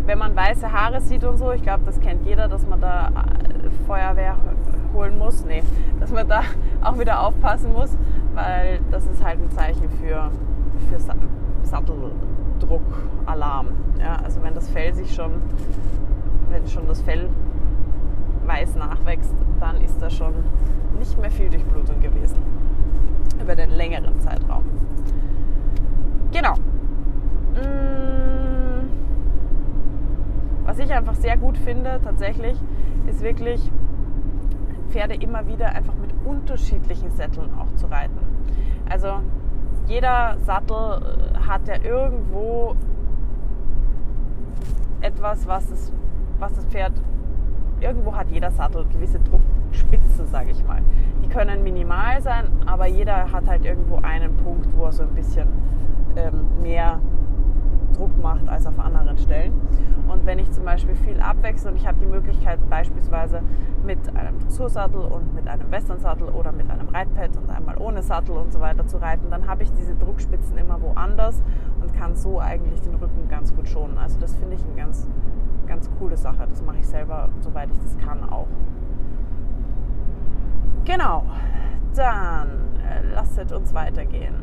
Wenn man weiße Haare sieht und so, ich glaube, das kennt jeder, dass man da äh, Feuerwehr holen muss. Nee, dass man da auch wieder aufpassen muss, weil das ist halt ein Zeichen für, für Satteldruckalarm. Ja, also wenn das Fell sich schon, wenn schon das Fell weiß nachwächst, dann ist da schon nicht mehr viel Durchblutung gewesen. Über den längeren Zeitraum. Genau. Mm. Was ich einfach sehr gut finde, tatsächlich, ist wirklich Pferde immer wieder einfach mit unterschiedlichen Sätteln auch zu reiten. Also jeder Sattel äh, hat ja irgendwo etwas, was das, was das Pferd, irgendwo hat jeder Sattel gewisse Druck, Spitze, sage ich mal. Die können minimal sein, aber jeder hat halt irgendwo einen Punkt, wo er so ein bisschen ähm, mehr Druck macht als auf anderen Stellen. Und wenn ich zum Beispiel viel abwechsle und ich habe die Möglichkeit beispielsweise mit einem Dressursattel und mit einem Westernsattel oder mit einem Reitpad und einmal ohne Sattel und so weiter zu reiten, dann habe ich diese Druckspitzen immer woanders und kann so eigentlich den Rücken ganz gut schonen. Also das finde ich eine ganz, ganz coole Sache. Das mache ich selber, soweit ich das kann, auch. Genau, dann äh, lasset uns weitergehen.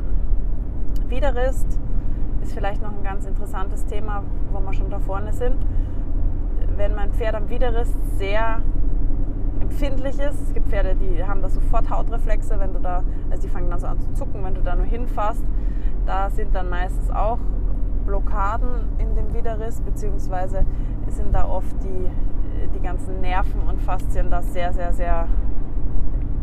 Widerrist ist vielleicht noch ein ganz interessantes Thema, wo wir schon da vorne sind. Wenn mein Pferd am Widerrist sehr empfindlich ist, es gibt Pferde, die haben da sofort Hautreflexe, wenn du da, also die fangen dann so an zu zucken, wenn du da nur hinfasst. Da sind dann meistens auch Blockaden in dem Widerriss, beziehungsweise sind da oft die, die ganzen Nerven und Faszien da sehr, sehr, sehr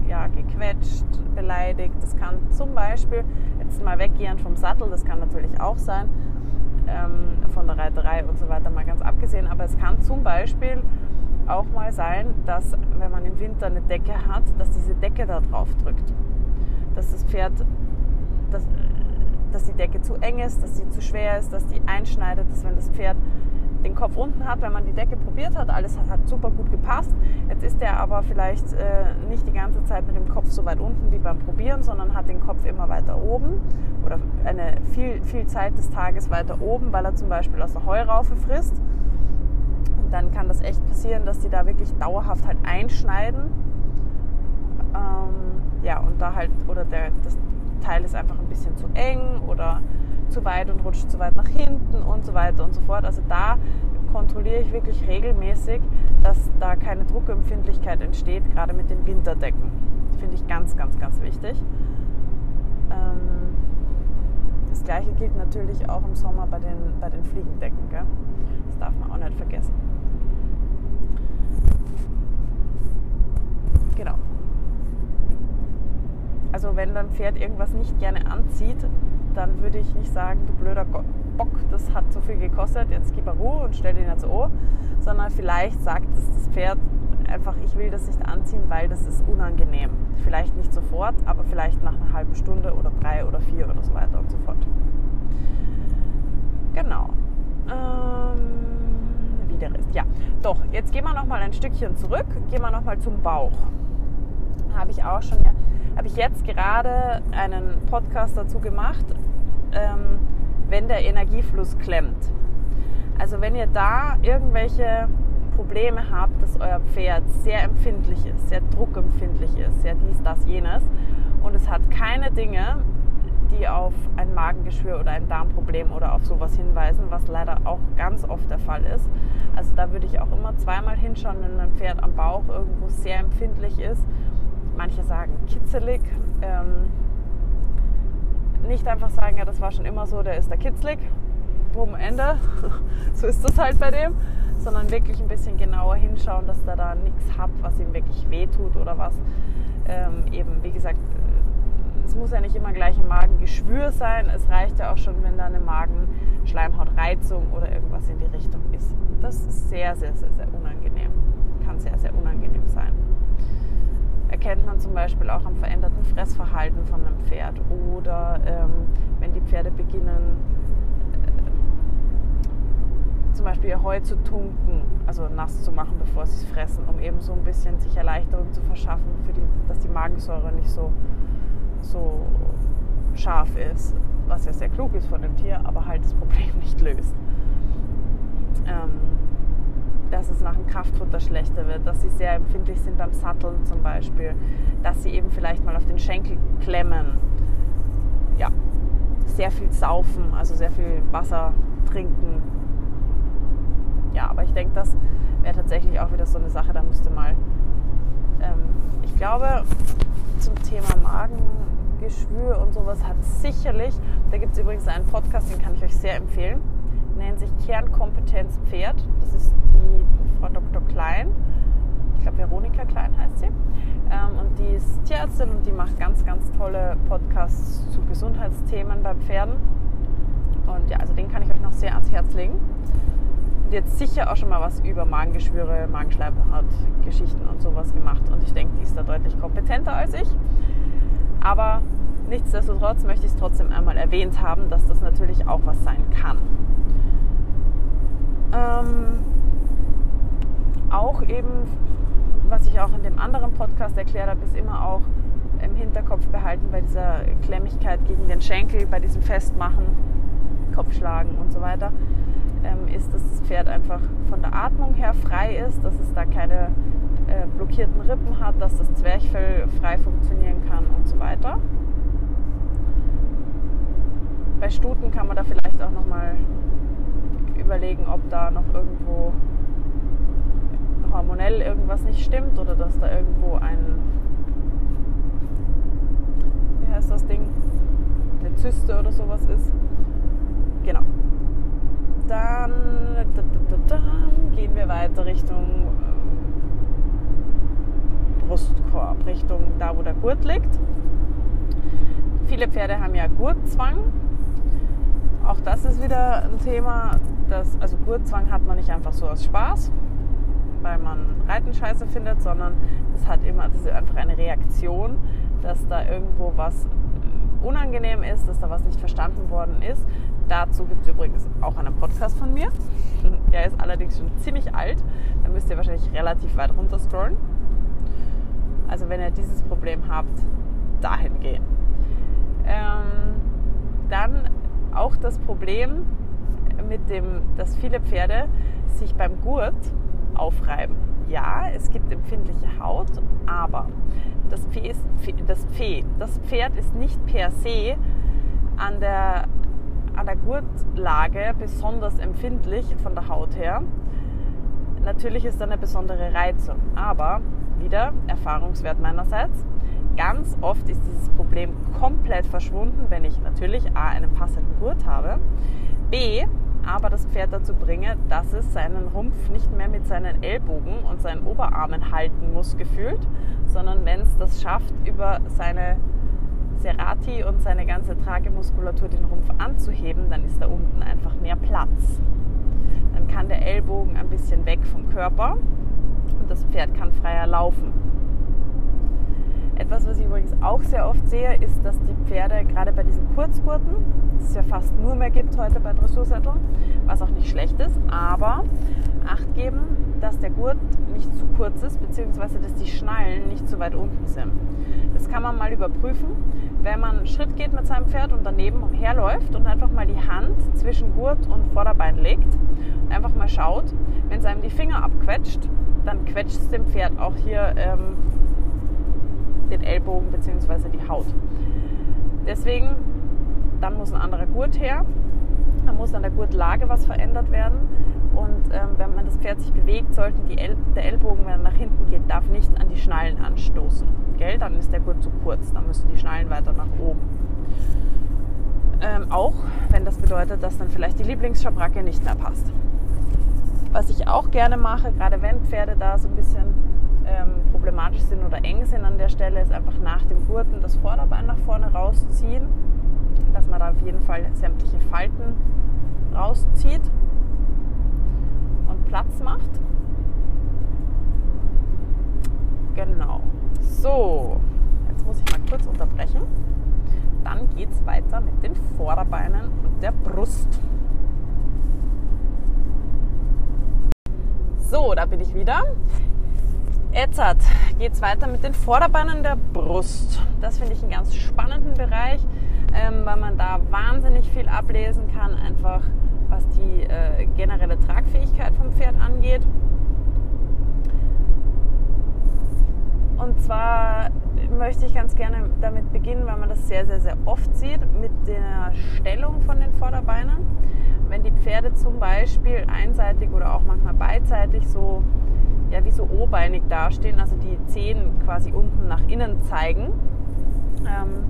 ja, gequetscht, beleidigt. Das kann zum Beispiel, jetzt mal weggehen vom Sattel, das kann natürlich auch sein, ähm, von der Reiterei und so weiter mal ganz abgesehen, aber es kann zum Beispiel auch mal sein, dass wenn man im Winter eine Decke hat, dass diese Decke da drauf drückt. Dass das Pferd, dass, dass die Decke zu eng ist, dass sie zu schwer ist, dass die einschneidet, dass wenn das Pferd den Kopf unten hat, wenn man die Decke probiert hat, alles hat super gut gepasst. Jetzt ist er aber vielleicht äh, nicht die ganze Zeit mit dem Kopf so weit unten wie beim Probieren, sondern hat den Kopf immer weiter oben oder eine viel, viel Zeit des Tages weiter oben, weil er zum Beispiel aus der Heuraufe frisst. Und dann kann das echt passieren, dass die da wirklich dauerhaft halt einschneiden. Ähm, ja, und da halt, oder der, das Teil ist einfach ein bisschen zu eng oder zu weit und rutscht zu weit nach hinten und so weiter und so fort. Also da kontrolliere ich wirklich regelmäßig, dass da keine Druckempfindlichkeit entsteht, gerade mit den Winterdecken. Das finde ich ganz, ganz, ganz wichtig. Ähm, das gleiche gilt natürlich auch im Sommer bei den, bei den Fliegendecken. Gell? Das darf man auch nicht vergessen. Genau. Also wenn dein Pferd irgendwas nicht gerne anzieht, dann würde ich nicht sagen, du blöder Bock, das hat so viel gekostet, jetzt gib er Ruhe und stell den jetzt so, sondern vielleicht sagt es das Pferd einfach, ich will das nicht anziehen, weil das ist unangenehm. Vielleicht nicht sofort, aber vielleicht nach einer halben Stunde oder drei oder vier oder so weiter und so fort. Genau. Ähm, wie der Rest. Ja, doch, jetzt gehen wir noch mal ein Stückchen zurück, gehen wir noch mal zum Bauch. Habe ich auch schon habe ich jetzt gerade einen Podcast dazu gemacht, ähm, wenn der Energiefluss klemmt. Also wenn ihr da irgendwelche Probleme habt, dass euer Pferd sehr empfindlich ist, sehr druckempfindlich ist, sehr dies, das, jenes und es hat keine Dinge, die auf ein Magengeschwür oder ein Darmproblem oder auf sowas hinweisen, was leider auch ganz oft der Fall ist. Also da würde ich auch immer zweimal hinschauen, wenn ein Pferd am Bauch irgendwo sehr empfindlich ist manche sagen kitzelig. Ähm, nicht einfach sagen, ja, das war schon immer so, der ist da kitzlig, drum Ende, so ist das halt bei dem, sondern wirklich ein bisschen genauer hinschauen, dass der da nichts hat, was ihm wirklich wehtut oder was. Ähm, eben, wie gesagt, es muss ja nicht immer gleich ein Magengeschwür sein, es reicht ja auch schon, wenn da eine Magenschleimhautreizung oder irgendwas in die Richtung ist. Das ist sehr, sehr, sehr, sehr unangenehm. Kann sehr, sehr unangenehm sein erkennt man zum Beispiel auch am veränderten Fressverhalten von einem Pferd oder ähm, wenn die Pferde beginnen, äh, zum Beispiel ihr Heu zu tunken, also nass zu machen, bevor sie es fressen, um eben so ein bisschen sich Erleichterung zu verschaffen, die, dass die Magensäure nicht so, so scharf ist, was ja sehr klug ist von dem Tier, aber halt das Problem nicht löst. Ähm, dass es nach dem Kraftfutter schlechter wird, dass sie sehr empfindlich sind beim Satteln zum Beispiel, dass sie eben vielleicht mal auf den Schenkel klemmen. Ja, sehr viel saufen, also sehr viel Wasser trinken. Ja, aber ich denke, das wäre tatsächlich auch wieder so eine Sache, da müsste mal, ähm, ich glaube, zum Thema Magengeschwür und sowas hat sicherlich, da gibt es übrigens einen Podcast, den kann ich euch sehr empfehlen nennt sich Kernkompetenz Pferd. Das ist die Frau Dr. Klein. Ich glaube, Veronika Klein heißt sie. Ähm, und die ist Tierärztin und die macht ganz, ganz tolle Podcasts zu Gesundheitsthemen bei Pferden. Und ja, also den kann ich euch noch sehr ans Herz legen. Und jetzt sicher auch schon mal was über Magengeschwüre, Magenschleimhaut, Geschichten und sowas gemacht. Und ich denke, die ist da deutlich kompetenter als ich. Aber nichtsdestotrotz möchte ich es trotzdem einmal erwähnt haben, dass das natürlich auch was sein kann. Ähm, auch eben, was ich auch in dem anderen Podcast erklärt habe, ist immer auch im Hinterkopf behalten bei dieser Klemmigkeit gegen den Schenkel, bei diesem Festmachen, Kopfschlagen und so weiter, ähm, ist, dass das Pferd einfach von der Atmung her frei ist, dass es da keine äh, blockierten Rippen hat, dass das Zwerchfell frei funktionieren kann und so weiter. Bei Stuten kann man da vielleicht auch nochmal überlegen, ob da noch irgendwo hormonell irgendwas nicht stimmt oder dass da irgendwo ein, wie heißt das Ding, eine Zyste oder sowas ist. Genau. Dann, gehen wir weiter Richtung äh, Brustkorb, Richtung da, wo der Gurt liegt. Viele Pferde haben ja Gurtzwang. Auch das ist wieder ein Thema, das, also Gurtzwang hat man nicht einfach so aus Spaß, weil man Reiten scheiße findet, sondern es hat immer, das ist einfach eine Reaktion, dass da irgendwo was äh, unangenehm ist, dass da was nicht verstanden worden ist. Dazu gibt es übrigens auch einen Podcast von mir. Der ist allerdings schon ziemlich alt. Da müsst ihr wahrscheinlich relativ weit runter scrollen. Also wenn ihr dieses Problem habt, dahin gehen. Ähm, dann auch das Problem, mit dem, dass viele Pferde sich beim Gurt aufreiben. Ja, es gibt empfindliche Haut, aber das, Pferd ist, das, Pferd, das Pferd ist nicht per se an der, an der Gurtlage besonders empfindlich von der Haut her. Natürlich ist da eine besondere Reizung, aber wieder Erfahrungswert meinerseits. Ganz oft ist dieses Problem komplett verschwunden, wenn ich natürlich A, einen passenden Gurt habe, B, aber das Pferd dazu bringe, dass es seinen Rumpf nicht mehr mit seinen Ellbogen und seinen Oberarmen halten muss, gefühlt, sondern wenn es das schafft, über seine Serrati und seine ganze Tragemuskulatur den Rumpf anzuheben, dann ist da unten einfach mehr Platz. Dann kann der Ellbogen ein bisschen weg vom Körper und das Pferd kann freier laufen. Etwas, was ich übrigens auch sehr oft sehe, ist, dass die Pferde gerade bei diesen Kurzgurten, das es ja fast nur mehr gibt heute bei Dressursätteln, was auch nicht schlecht ist, aber Acht geben, dass der Gurt nicht zu kurz ist, beziehungsweise dass die Schnallen nicht zu weit unten sind. Das kann man mal überprüfen, wenn man einen Schritt geht mit seinem Pferd und daneben herläuft und einfach mal die Hand zwischen Gurt und Vorderbein legt. Einfach mal schaut, wenn es einem die Finger abquetscht, dann quetscht es dem Pferd auch hier ähm, den Ellbogen bzw. die Haut. Deswegen, dann muss ein anderer Gurt her. Dann muss an der Gurtlage was verändert werden. Und ähm, wenn man das Pferd sich bewegt, sollten die El der Ellbogen, wenn er nach hinten geht, darf nicht an die Schnallen anstoßen. Gell? Dann ist der Gurt zu kurz. Dann müssen die Schnallen weiter nach oben. Ähm, auch wenn das bedeutet, dass dann vielleicht die Lieblingsschabracke nicht mehr passt. Was ich auch gerne mache, gerade wenn Pferde da so ein bisschen ähm, problematisch sind oder eng sind an der Stelle, ist einfach nach dem Gurten das Vorderbein nach vorne rausziehen, dass man da auf jeden Fall sämtliche Falten rauszieht und Platz macht. Genau. So, jetzt muss ich mal kurz unterbrechen. Dann geht es weiter mit den Vorderbeinen und der Brust. So, da bin ich wieder. Jetzt geht es weiter mit den Vorderbeinen der Brust. Das finde ich einen ganz spannenden Bereich, ähm, weil man da wahnsinnig viel ablesen kann, einfach was die äh, generelle Tragfähigkeit vom Pferd angeht. Und zwar möchte ich ganz gerne damit beginnen, weil man das sehr, sehr, sehr oft sieht, mit der Stellung von den Vorderbeinen. Wenn die Pferde zum Beispiel einseitig oder auch manchmal beidseitig so ja, wie so O-beinig dastehen, also die Zehen quasi unten nach innen zeigen. Ähm,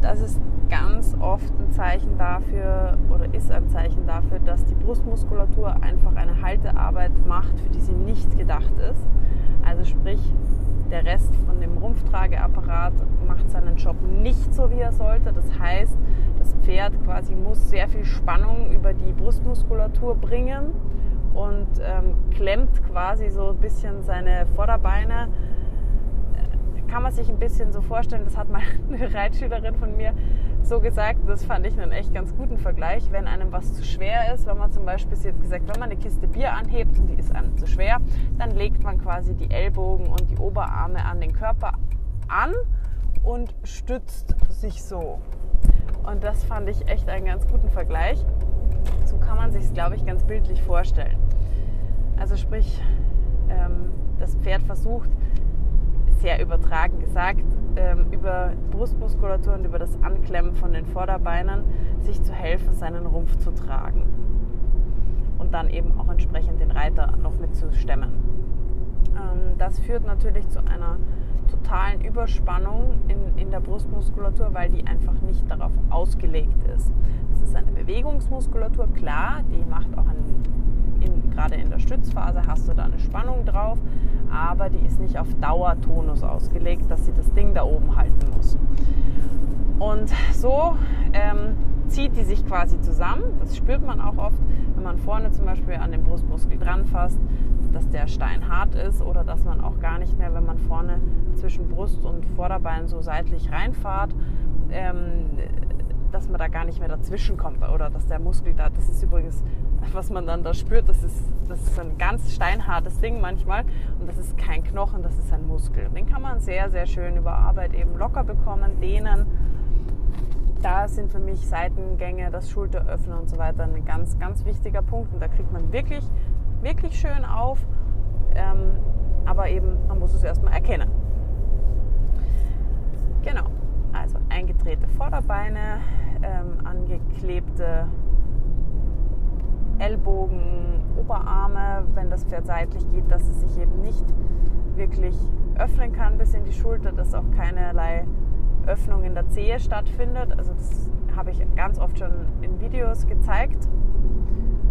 das ist ganz oft ein Zeichen dafür oder ist ein Zeichen dafür, dass die Brustmuskulatur einfach eine Haltearbeit macht, für die sie nicht gedacht ist. Also sprich, der Rest von dem Rumpftrageapparat macht seinen Job nicht so, wie er sollte. Das heißt, das Pferd quasi muss sehr viel Spannung über die Brustmuskulatur bringen und ähm, klemmt quasi so ein bisschen seine Vorderbeine. Kann man sich ein bisschen so vorstellen, das hat mal eine Reitschülerin von mir so gesagt, das fand ich einen echt ganz guten Vergleich, wenn einem was zu schwer ist, wenn man zum Beispiel, sie hat gesagt, wenn man eine Kiste Bier anhebt und die ist einem zu schwer, dann legt man quasi die Ellbogen und die Oberarme an den Körper an und stützt sich so. Und das fand ich echt einen ganz guten Vergleich. So kann man sich es, glaube ich, ganz bildlich vorstellen. Also sprich, ähm, das Pferd versucht, sehr übertragen gesagt, ähm, über Brustmuskulatur und über das Anklemmen von den Vorderbeinen sich zu helfen, seinen Rumpf zu tragen. Und dann eben auch entsprechend den Reiter noch mitzustemmen. Ähm, das führt natürlich zu einer totalen Überspannung in, in der Brustmuskulatur, weil die einfach nicht darauf ausgelegt ist. Das ist eine Bewegungsmuskulatur, klar, die macht auch einen, in, gerade in der Stützphase hast du da eine Spannung drauf, aber die ist nicht auf Dauertonus ausgelegt, dass sie das Ding da oben halten muss. Und so ähm, zieht die sich quasi zusammen. Das spürt man auch oft, wenn man vorne zum Beispiel an den Brustmuskel dran fasst, dass der Stein hart ist oder dass man auch gar nicht mehr, wenn man vorne zwischen Brust und Vorderbein so seitlich reinfahrt, ähm, dass man da gar nicht mehr dazwischen kommt oder dass der Muskel da, das ist übrigens, was man dann da spürt, das ist, das ist ein ganz steinhartes Ding manchmal und das ist kein Knochen, das ist ein Muskel. Den kann man sehr, sehr schön über Arbeit eben locker bekommen, dehnen. Da sind für mich Seitengänge, das Schulteröffnen und so weiter ein ganz, ganz wichtiger Punkt und da kriegt man wirklich, wirklich schön auf. Ähm, aber eben, man muss es erstmal erkennen. Genau. Also eingedrehte Vorderbeine, ähm, angeklebte Ellbogen, Oberarme, wenn das Pferd seitlich geht, dass es sich eben nicht wirklich öffnen kann bis in die Schulter, dass auch keinerlei Öffnung in der Zehe stattfindet. Also das habe ich ganz oft schon in Videos gezeigt,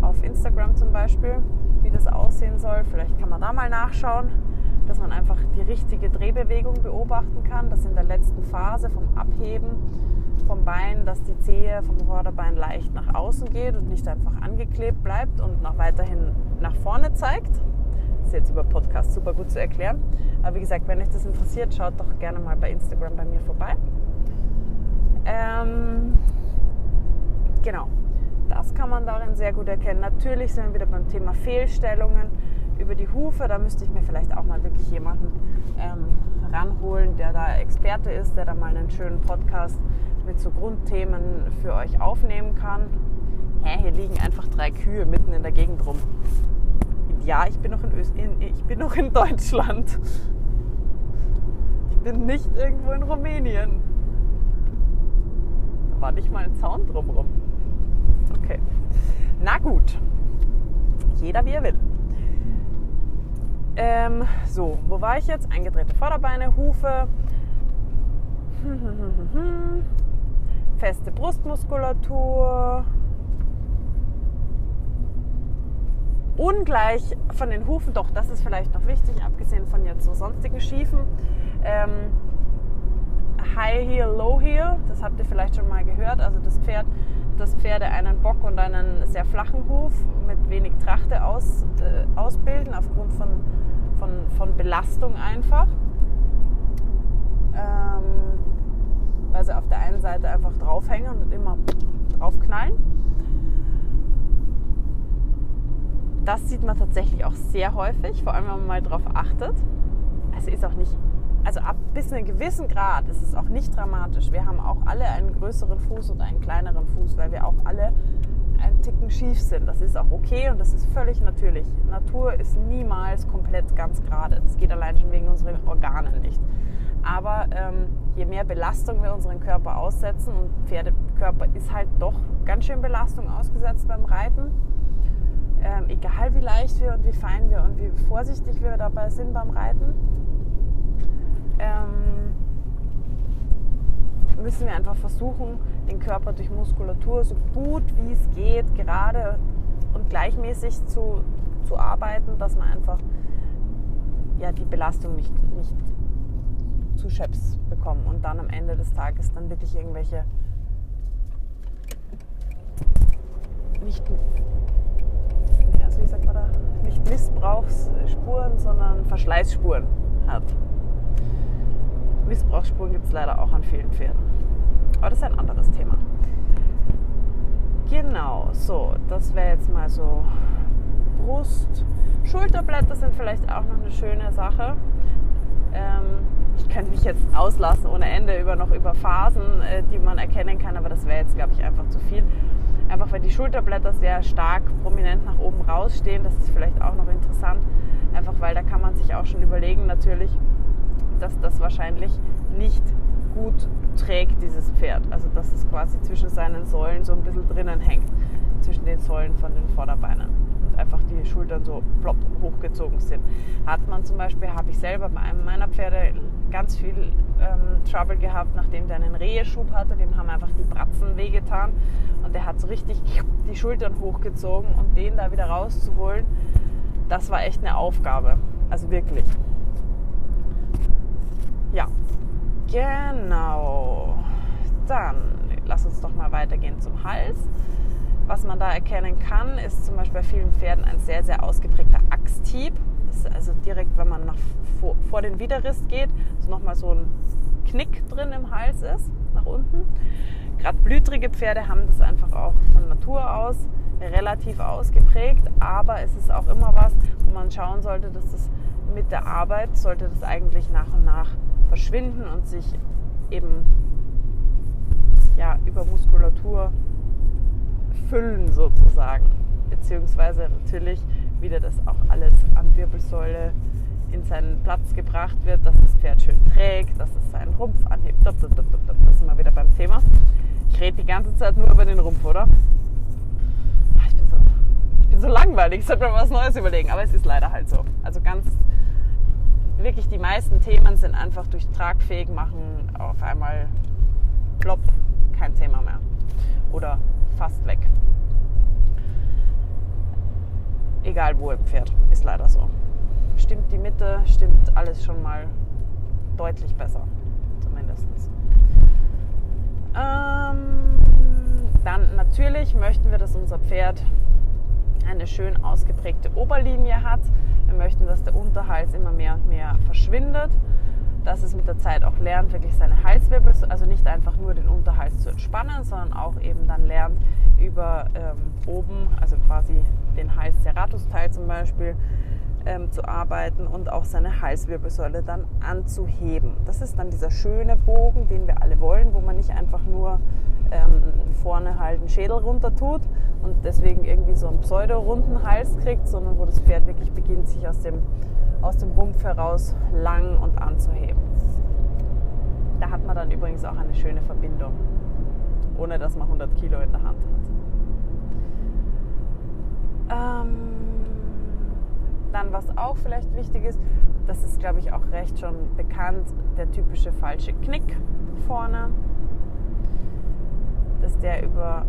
auf Instagram zum Beispiel, wie das aussehen soll. Vielleicht kann man da mal nachschauen, dass man einfach die richtige Drehbewegung beobachten kann, dass in der letzten Phase vom Abheben vom Bein, dass die Zehe vom Vorderbein leicht nach außen geht und nicht einfach angeklebt bleibt und nach weiterhin nach vorne zeigt. Das ist jetzt über Podcast super gut zu erklären. Aber wie gesagt, wenn euch das interessiert, schaut doch gerne mal bei Instagram bei mir vorbei. Ähm, genau, das kann man darin sehr gut erkennen. Natürlich sind wir wieder beim Thema Fehlstellungen über die Hufe. Da müsste ich mir vielleicht auch mal wirklich jemanden ähm, ranholen, der da Experte ist, der da mal einen schönen Podcast mit so Grundthemen für euch aufnehmen kann. Hä, hier liegen einfach drei Kühe mitten in der Gegend rum. Ja, ich bin noch in, Öst in, ich bin noch in Deutschland. Ich bin nicht irgendwo in Rumänien. Da war nicht mal ein Zaun drumherum. Okay. Na gut. Jeder wie er will. Ähm, so, wo war ich jetzt? Eingedrehte Vorderbeine, Hufe. feste Brustmuskulatur. Ungleich von den Hufen, doch, das ist vielleicht noch wichtig, abgesehen von jetzt so sonstigen Schiefen. Ähm, High Heel, Low Heel, das habt ihr vielleicht schon mal gehört. Also das Pferd, das Pferde einen Bock und einen sehr flachen Huf mit wenig Trachte aus, äh, ausbilden, aufgrund von, von, von Belastung einfach. Ähm, weil sie auf der einen Seite einfach draufhängen und immer draufknallen. Das sieht man tatsächlich auch sehr häufig, vor allem wenn man mal drauf achtet. Also ist auch nicht, also ab bis einem gewissen Grad ist es auch nicht dramatisch. Wir haben auch alle einen größeren Fuß und einen kleineren Fuß, weil wir auch alle ein Ticken schief sind. Das ist auch okay und das ist völlig natürlich. Natur ist niemals komplett ganz gerade. Das geht allein schon wegen unseren Organen nicht. Aber ähm, je mehr Belastung wir unseren Körper aussetzen, und Pferdekörper ist halt doch ganz schön Belastung ausgesetzt beim Reiten, ähm, egal wie leicht wir und wie fein wir und wie vorsichtig wir dabei sind beim Reiten, ähm, müssen wir einfach versuchen, den Körper durch Muskulatur so gut wie es geht, gerade und gleichmäßig zu, zu arbeiten, dass man einfach ja, die Belastung nicht, nicht zu Chefs bekommen und dann am Ende des Tages dann wirklich irgendwelche nicht, ja, wie sagt man da, nicht Missbrauchsspuren, sondern Verschleißspuren hat. Missbrauchsspuren gibt es leider auch an vielen Pferden. Aber das ist ein anderes Thema. Genau, so, das wäre jetzt mal so Brust. Schulterblätter sind vielleicht auch noch eine schöne Sache. Ähm, ich könnte mich jetzt auslassen ohne Ende über noch über Phasen, äh, die man erkennen kann, aber das wäre jetzt, glaube ich, einfach zu viel. Einfach weil die Schulterblätter sehr stark prominent nach oben rausstehen. Das ist vielleicht auch noch interessant. Einfach weil da kann man sich auch schon überlegen, natürlich, dass das wahrscheinlich nicht gut trägt, dieses Pferd. Also dass es quasi zwischen seinen Säulen so ein bisschen drinnen hängt, zwischen den Säulen von den Vorderbeinen einfach die Schultern so plopp hochgezogen sind. Hat man zum Beispiel, habe ich selber bei einem meiner Pferde ganz viel ähm, Trouble gehabt, nachdem der einen Reheschub hatte, dem haben einfach die Bratzen wehgetan und der hat so richtig die Schultern hochgezogen und den da wieder rauszuholen, das war echt eine Aufgabe. Also wirklich. Ja, genau. Dann lass uns doch mal weitergehen zum Hals. Was man da erkennen kann, ist zum Beispiel bei vielen Pferden ein sehr, sehr ausgeprägter Achstieb. also direkt, wenn man nach, vor, vor den Widerrist geht, so nochmal so ein Knick drin im Hals ist, nach unten. Gerade blütrige Pferde haben das einfach auch von Natur aus relativ ausgeprägt, aber es ist auch immer was, wo man schauen sollte, dass das mit der Arbeit sollte das eigentlich nach und nach verschwinden und sich eben ja, über Muskulatur füllen sozusagen. Beziehungsweise natürlich wieder das auch alles an Wirbelsäule in seinen Platz gebracht wird, dass das Pferd schön trägt, dass es seinen Rumpf anhebt. Das sind wir wieder beim Thema. Ich rede die ganze Zeit nur über den Rumpf, oder? Ich bin so, ich bin so langweilig, ich sollte mir was Neues überlegen, aber es ist leider halt so. Also ganz, wirklich die meisten Themen sind einfach durch tragfähig machen auf einmal plopp, kein Thema mehr. Oder fast weg. Egal wo im Pferd, ist leider so. Stimmt die Mitte, stimmt alles schon mal deutlich besser, zumindest. Ähm, dann natürlich möchten wir, dass unser Pferd eine schön ausgeprägte Oberlinie hat. Wir möchten, dass der Unterhals immer mehr und mehr verschwindet, dass es mit der Zeit auch lernt, wirklich seine Halswirbel, also nicht einfach nur den Unterhals zu entspannen, sondern auch eben dann lernt, über ähm, oben, also quasi den Hals-Serratus-Teil zum Beispiel, ähm, zu arbeiten und auch seine Halswirbelsäule dann anzuheben. Das ist dann dieser schöne Bogen, den wir alle wollen, wo man nicht einfach nur ähm, vorne halt einen Schädel runter tut und deswegen irgendwie so einen pseudo-runden Hals kriegt, sondern wo das Pferd wirklich beginnt, sich aus dem, aus dem Rumpf heraus lang und anzuheben. Da hat man dann übrigens auch eine schöne Verbindung, ohne dass man 100 Kilo in der Hand hat. Ähm, dann, was auch vielleicht wichtig ist, das ist, glaube ich, auch recht schon bekannt, der typische falsche Knick vorne, dass der über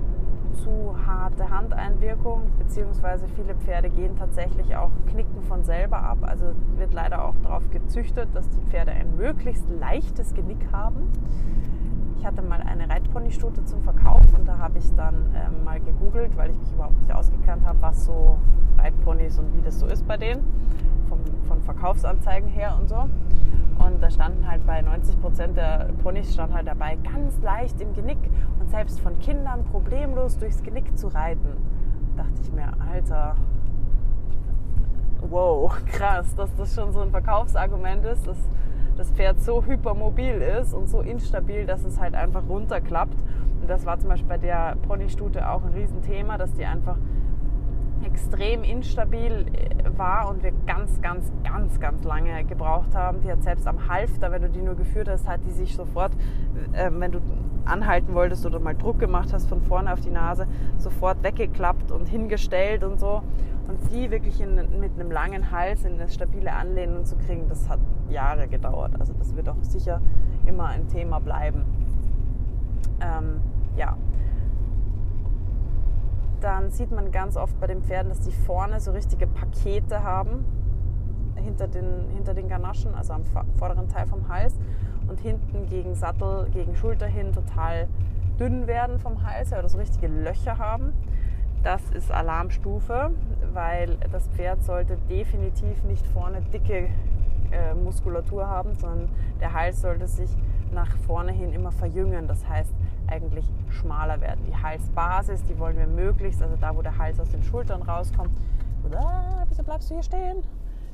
zu harte Handeinwirkung, beziehungsweise viele Pferde gehen tatsächlich auch knicken von selber ab. Also wird leider auch darauf gezüchtet, dass die Pferde ein möglichst leichtes Genick haben. Ich hatte mal eine Reitponystute zum Verkauf und da habe ich dann ähm, mal gegoogelt, weil ich mich überhaupt nicht ausgekannt habe, was so Reitponys und wie das so ist bei denen, vom, von Verkaufsanzeigen her und so. Und da standen halt bei 90 Prozent der Ponys stand halt dabei, ganz leicht im Genick selbst von Kindern problemlos durchs Genick zu reiten. Da dachte ich mir, Alter, wow, krass, dass das schon so ein Verkaufsargument ist, dass das Pferd so hypermobil ist und so instabil, dass es halt einfach runterklappt. Und das war zum Beispiel bei der Ponystute auch ein Riesenthema, dass die einfach extrem instabil äh, war und wir ganz, ganz, ganz, ganz lange gebraucht haben. Die hat selbst am Halfter, wenn du die nur geführt hast, hat die sich sofort, äh, wenn du anhalten wolltest oder mal Druck gemacht hast von vorne auf die Nase, sofort weggeklappt und hingestellt und so. Und die wirklich in, mit einem langen Hals in eine stabile Anlehnung zu kriegen, das hat Jahre gedauert. Also das wird auch sicher immer ein Thema bleiben. Ähm, ja, dann sieht man ganz oft bei den Pferden, dass die vorne so richtige Pakete haben hinter den, hinter den Ganaschen, also am vorderen Teil vom Hals und hinten gegen Sattel, gegen Schulter hin total dünn werden vom Hals oder so richtige Löcher haben. Das ist Alarmstufe, weil das Pferd sollte definitiv nicht vorne dicke äh, Muskulatur haben, sondern der Hals sollte sich nach vorne hin immer verjüngen. Das heißt, eigentlich schmaler werden. Die Halsbasis, die wollen wir möglichst, also da, wo der Hals aus den Schultern rauskommt. Ah, wieso bleibst du hier stehen?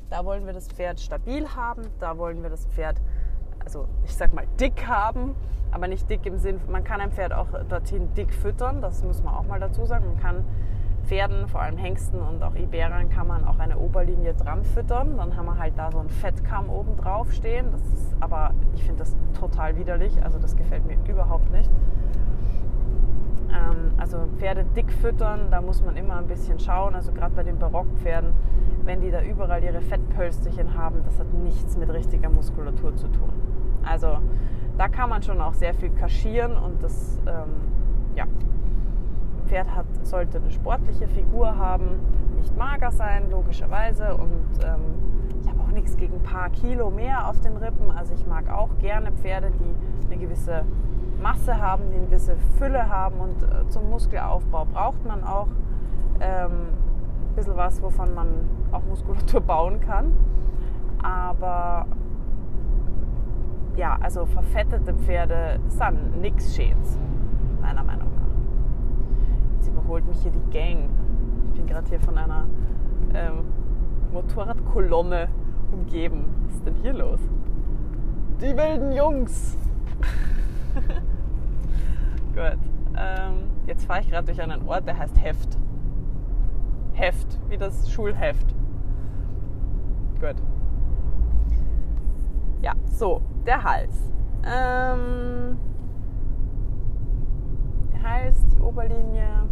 Da wollen wir das Pferd stabil haben, da wollen wir das Pferd, also ich sag mal dick haben, aber nicht dick im Sinn, man kann ein Pferd auch dorthin dick füttern, das muss man auch mal dazu sagen. Man kann Pferden, vor allem Hengsten und auch Iberern, kann man auch eine Oberlinie dran füttern. Dann haben wir halt da so einen Fettkamm oben drauf stehen. Das ist aber, ich finde das total widerlich. Also das gefällt mir überhaupt nicht. Ähm, also Pferde dick füttern, da muss man immer ein bisschen schauen. Also gerade bei den Barockpferden, wenn die da überall ihre Fettpölsterchen haben, das hat nichts mit richtiger Muskulatur zu tun. Also da kann man schon auch sehr viel kaschieren und das, ähm, ja, Pferd hat, sollte eine sportliche Figur haben, nicht mager sein, logischerweise. Und ähm, ich habe auch nichts gegen ein paar Kilo mehr auf den Rippen. Also ich mag auch gerne Pferde, die eine gewisse Masse haben, die eine gewisse Fülle haben. Und äh, zum Muskelaufbau braucht man auch ähm, ein bisschen was, wovon man auch Muskulatur bauen kann. Aber ja, also verfettete Pferde sind nichts Schönes, meiner Meinung nach überholt mich hier die Gang. Ich bin gerade hier von einer ähm, Motorradkolonne umgeben. Was ist denn hier los? Die wilden Jungs! Gut. Ähm, jetzt fahre ich gerade durch einen Ort, der heißt Heft. Heft, wie das Schulheft. Gut. Ja, so, der Hals. Ähm, der Hals, die Oberlinie.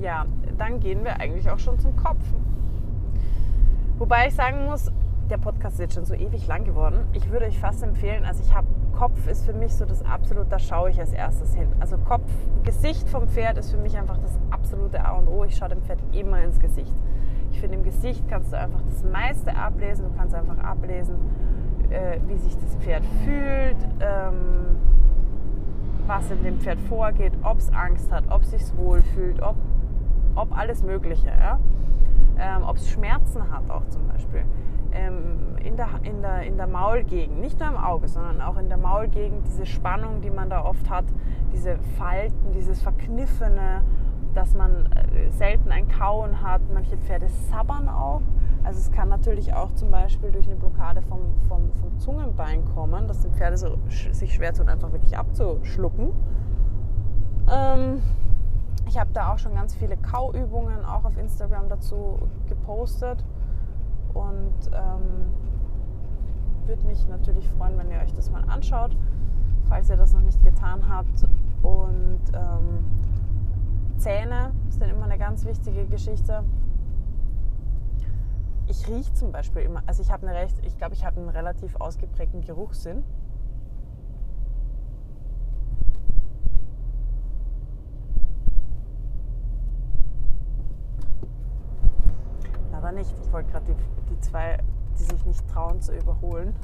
Ja, dann gehen wir eigentlich auch schon zum Kopf. Wobei ich sagen muss, der Podcast ist jetzt schon so ewig lang geworden. Ich würde euch fast empfehlen, also ich habe Kopf ist für mich so das absolute, da schaue ich als erstes hin. Also Kopf, Gesicht vom Pferd ist für mich einfach das absolute A und O. Ich schaue dem Pferd immer ins Gesicht. Ich finde, im Gesicht kannst du einfach das meiste ablesen. Du kannst einfach ablesen, äh, wie sich das Pferd fühlt, ähm, was in dem Pferd vorgeht, ob es Angst hat, ob es sich wohl fühlt, ob, ob alles Mögliche. Ja? Ähm, ob es Schmerzen hat auch zum Beispiel ähm, in, der, in, der, in der Maulgegend, nicht nur im Auge, sondern auch in der Maulgegend, diese Spannung, die man da oft hat, diese Falten, dieses Verkniffene, dass man äh, selten ein Kauen hat. Manche Pferde sabbern auch. Also es kann natürlich auch zum Beispiel durch eine Blockade vom, vom, vom Zungenbein kommen, dass die Pferde so, sich schwer tun, einfach wirklich abzuschlucken. Ähm, ich habe da auch schon ganz viele Kauübungen auch auf Instagram dazu gepostet und ähm, würde mich natürlich freuen, wenn ihr euch das mal anschaut, falls ihr das noch nicht getan habt. Und ähm, Zähne sind immer eine ganz wichtige Geschichte. Ich rieche zum Beispiel immer, also ich habe eine recht, ich glaube, ich habe einen relativ ausgeprägten Geruchssinn. Aber nicht. Ich wollte gerade die die zwei, die sich nicht trauen zu überholen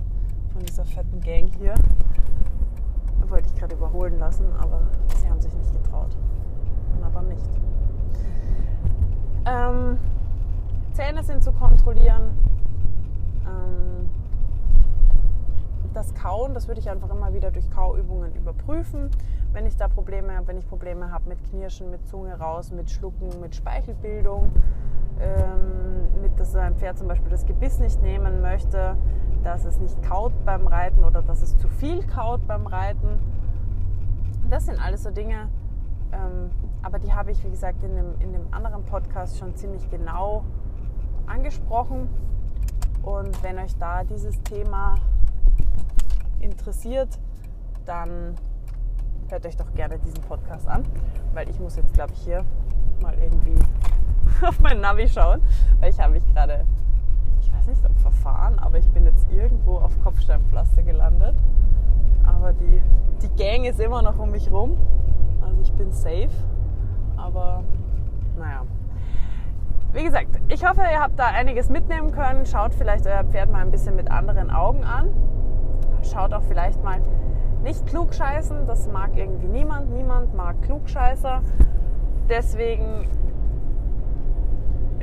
von dieser fetten Gang hier. Wollte ich gerade überholen lassen, aber sie haben sich nicht getraut. Dann nicht. Ähm, Zähne sind zu kontrollieren. Ähm, das Kauen, das würde ich einfach immer wieder durch Kauübungen überprüfen. Wenn ich da Probleme habe, wenn ich Probleme habe mit Knirschen, mit Zunge raus, mit Schlucken, mit Speichelbildung, ähm, mit, dass ein Pferd zum Beispiel das Gebiss nicht nehmen möchte, dass es nicht kaut beim Reiten oder dass es zu viel kaut beim Reiten. Das sind alles so Dinge, ähm, aber die habe ich, wie gesagt, in dem, in dem anderen Podcast schon ziemlich genau angesprochen. Und wenn euch da dieses Thema interessiert, dann hört euch doch gerne diesen Podcast an, weil ich muss jetzt, glaube ich, hier mal irgendwie auf mein Navi schauen, weil ich habe mich gerade, ich weiß nicht ob verfahren, aber ich bin jetzt irgendwo auf Kopfsteinpflaster gelandet. Aber die, die Gang ist immer noch um mich rum. Also ich bin safe. Aber naja. Wie gesagt, ich hoffe, ihr habt da einiges mitnehmen können. Schaut vielleicht euer Pferd mal ein bisschen mit anderen Augen an. Schaut auch vielleicht mal nicht klugscheißen. Das mag irgendwie niemand. Niemand mag Klugscheißer. Deswegen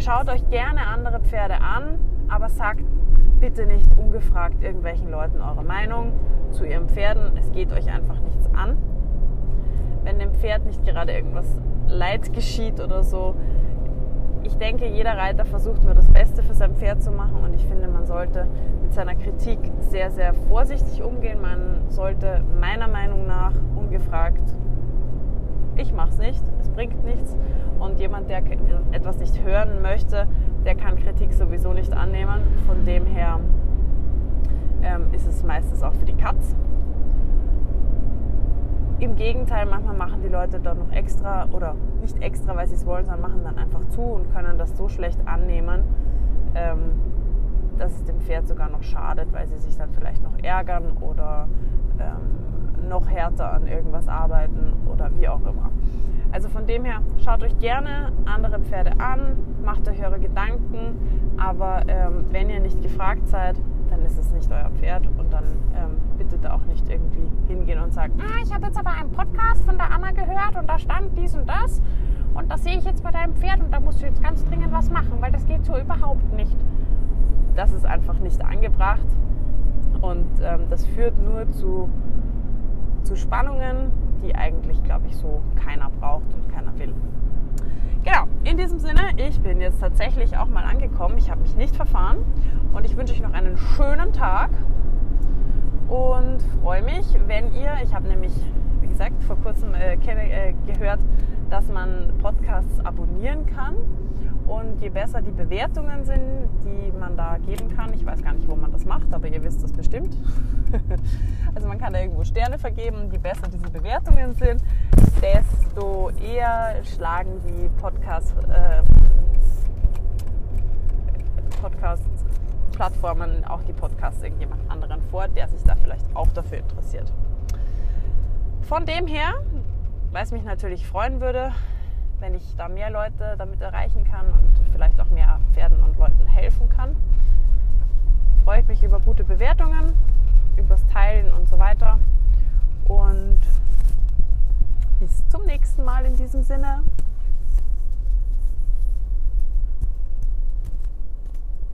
schaut euch gerne andere Pferde an, aber sagt bitte nicht ungefragt irgendwelchen Leuten eure Meinung zu ihren Pferden. Es geht euch einfach nichts an. Wenn dem Pferd nicht gerade irgendwas Leid geschieht oder so. Ich denke, jeder Reiter versucht nur das Beste für sein Pferd zu machen und ich finde, man sollte mit seiner Kritik sehr, sehr vorsichtig umgehen. Man sollte meiner Meinung nach ungefragt ich mache es nicht, es bringt nichts. Und jemand, der etwas nicht hören möchte, der kann Kritik sowieso nicht annehmen. Von dem her ähm, ist es meistens auch für die Katz. Im Gegenteil, manchmal machen die Leute dann noch extra oder nicht extra, weil sie es wollen, sondern machen dann einfach zu und können das so schlecht annehmen, ähm, dass es dem Pferd sogar noch schadet, weil sie sich dann vielleicht noch ärgern oder ähm, noch härter an irgendwas arbeiten oder wie auch immer. Also von dem her, schaut euch gerne andere Pferde an, macht euch eure Gedanken, aber ähm, wenn ihr nicht gefragt seid, dann ist es nicht euer Pferd und dann ähm, bitte da auch nicht irgendwie hingehen und sagen, ah, ich habe jetzt aber einen Podcast von der Anna gehört und da stand dies und das und das sehe ich jetzt bei deinem Pferd und da musst du jetzt ganz dringend was machen, weil das geht so überhaupt nicht. Das ist einfach nicht angebracht und ähm, das führt nur zu zu Spannungen, die eigentlich, glaube ich, so keiner braucht und keiner will. Genau, in diesem Sinne, ich bin jetzt tatsächlich auch mal angekommen. Ich habe mich nicht verfahren und ich wünsche euch noch einen schönen Tag und freue mich, wenn ihr, ich habe nämlich, wie gesagt, vor kurzem äh, äh, gehört, dass man Podcasts abonnieren kann. Und je besser die Bewertungen sind, die man da geben kann, ich weiß gar nicht, wo man das macht, aber ihr wisst es bestimmt. also man kann da irgendwo Sterne vergeben. Je besser diese Bewertungen sind, desto eher schlagen die Podcast, äh, Podcast-Plattformen auch die Podcasts irgendjemand anderen vor, der sich da vielleicht auch dafür interessiert. Von dem her, weil es mich natürlich freuen würde, wenn ich da mehr Leute damit erreichen kann und vielleicht auch mehr Pferden und Leuten helfen kann, freue ich mich über gute Bewertungen, übers Teilen und so weiter. Und bis zum nächsten Mal in diesem Sinne.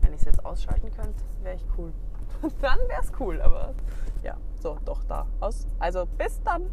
Wenn ich es jetzt ausschalten könnte, wäre ich cool. dann wäre es cool, aber ja, so, doch da. Aus. Also bis dann.